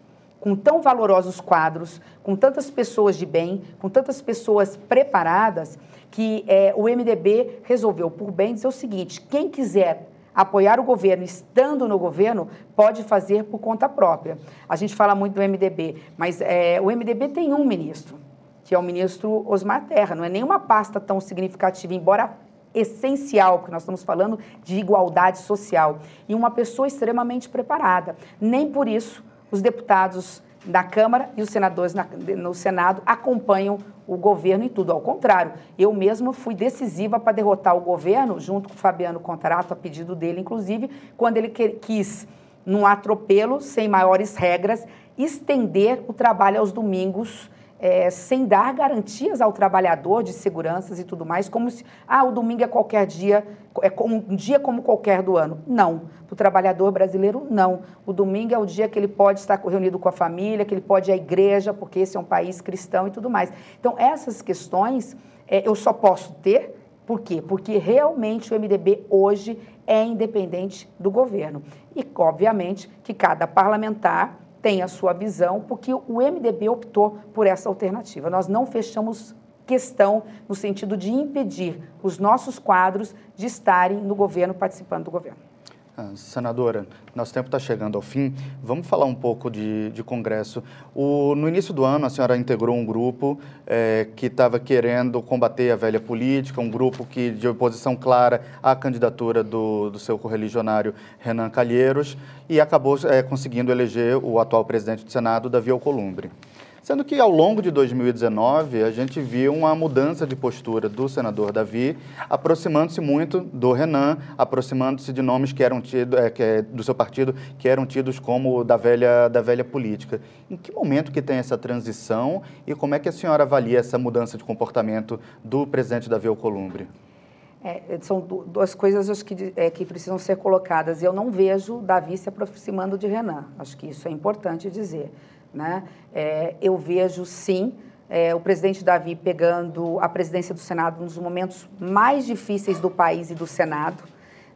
com tão valorosos quadros, com tantas pessoas de bem, com tantas pessoas preparadas, que é, o MDB resolveu, por bem, dizer o seguinte: quem quiser apoiar o governo estando no governo, pode fazer por conta própria. A gente fala muito do MDB, mas é, o MDB tem um ministro, que é o ministro Osmar Terra. Não é nenhuma pasta tão significativa, embora essencial, porque nós estamos falando de igualdade social, e uma pessoa extremamente preparada. Nem por isso os deputados da Câmara e os senadores na, no Senado acompanham o governo em tudo. Ao contrário, eu mesma fui decisiva para derrotar o governo, junto com o Fabiano Contrato, a pedido dele, inclusive, quando ele quis, num atropelo, sem maiores regras, estender o trabalho aos domingos é, sem dar garantias ao trabalhador de seguranças e tudo mais, como se, ah, o domingo é qualquer dia, é um dia como qualquer do ano. Não. Para o trabalhador brasileiro, não. O domingo é o dia que ele pode estar reunido com a família, que ele pode ir à igreja, porque esse é um país cristão e tudo mais. Então, essas questões é, eu só posso ter, por quê? Porque realmente o MDB hoje é independente do governo. E, obviamente, que cada parlamentar tem a sua visão, porque o MDB optou por essa alternativa. Nós não fechamos questão no sentido de impedir os nossos quadros de estarem no governo, participando do governo. Ah, senadora, nosso tempo está chegando ao fim. Vamos falar um pouco de, de Congresso. O, no início do ano, a senhora integrou um grupo é, que estava querendo combater a velha política, um grupo que de oposição clara à candidatura do, do seu correligionário Renan Calheiros e acabou é, conseguindo eleger o atual presidente do Senado, Davi Alcolumbre. Sendo que ao longo de 2019 a gente viu uma mudança de postura do senador Davi, aproximando-se muito do Renan, aproximando-se de nomes que eram é, é, do seu partido que eram tidos como da velha, da velha política. Em que momento que tem essa transição e como é que a senhora avalia essa mudança de comportamento do presidente Davi Alcolumbre? É, são duas coisas acho que, é, que precisam ser colocadas. Eu não vejo Davi se aproximando de Renan. Acho que isso é importante dizer. Né? É, eu vejo, sim, é, o presidente Davi pegando a presidência do Senado nos momentos mais difíceis do país e do Senado,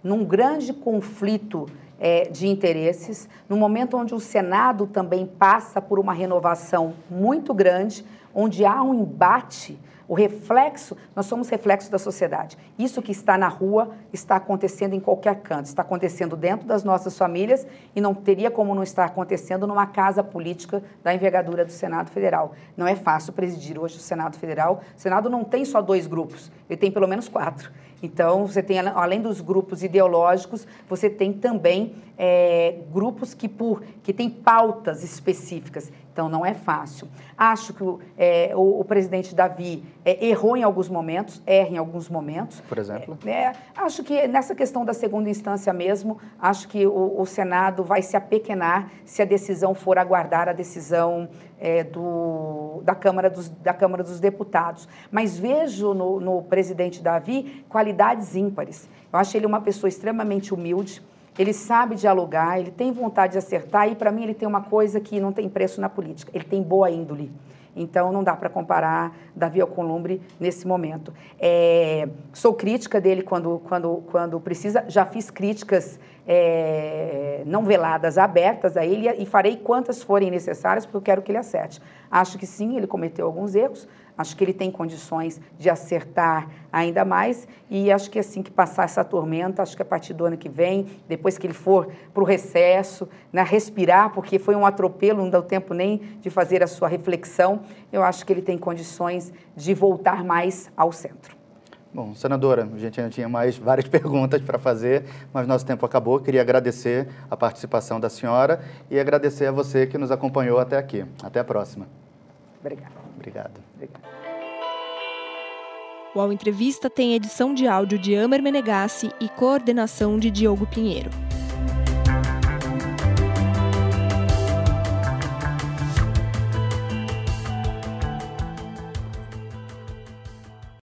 num grande conflito é, de interesses, no momento onde o Senado também passa por uma renovação muito grande, onde há um embate o reflexo, nós somos reflexo da sociedade. Isso que está na rua está acontecendo em qualquer canto, está acontecendo dentro das nossas famílias e não teria como não estar acontecendo numa casa política da envergadura do Senado Federal. Não é fácil presidir hoje o Senado Federal. O Senado não tem só dois grupos, ele tem pelo menos quatro. Então, você tem, além dos grupos ideológicos, você tem também é, grupos que, por, que têm pautas específicas. Então, não é fácil. Acho que o, é, o, o presidente Davi é, errou em alguns momentos, erra em alguns momentos. Por exemplo? É, é, acho que nessa questão da segunda instância mesmo, acho que o, o Senado vai se apequenar se a decisão for aguardar a decisão é, do, da, Câmara dos, da Câmara dos Deputados. Mas vejo no, no presidente Davi qualidades ímpares. Eu acho ele uma pessoa extremamente humilde, ele sabe dialogar, ele tem vontade de acertar e, para mim, ele tem uma coisa que não tem preço na política: ele tem boa índole. Então, não dá para comparar Davi Alcolumbre nesse momento. É, sou crítica dele quando, quando, quando precisa, já fiz críticas é, não veladas, abertas a ele e farei quantas forem necessárias, porque eu quero que ele acerte. Acho que sim, ele cometeu alguns erros, acho que ele tem condições de acertar ainda mais e acho que assim que passar essa tormenta, acho que a partir do ano que vem, depois que ele for para o recesso, né, respirar, porque foi um atropelo, não deu tempo nem de fazer a sua reflexão, eu acho que ele tem condições de voltar mais ao centro. Bom, senadora, a gente ainda tinha mais várias perguntas para fazer, mas nosso tempo acabou. Queria agradecer a participação da senhora e agradecer a você que nos acompanhou até aqui. Até a próxima. Obrigada. Obrigado. Obrigado. O Ao Entrevista tem edição de áudio de Amer Menegassi e coordenação de Diogo Pinheiro.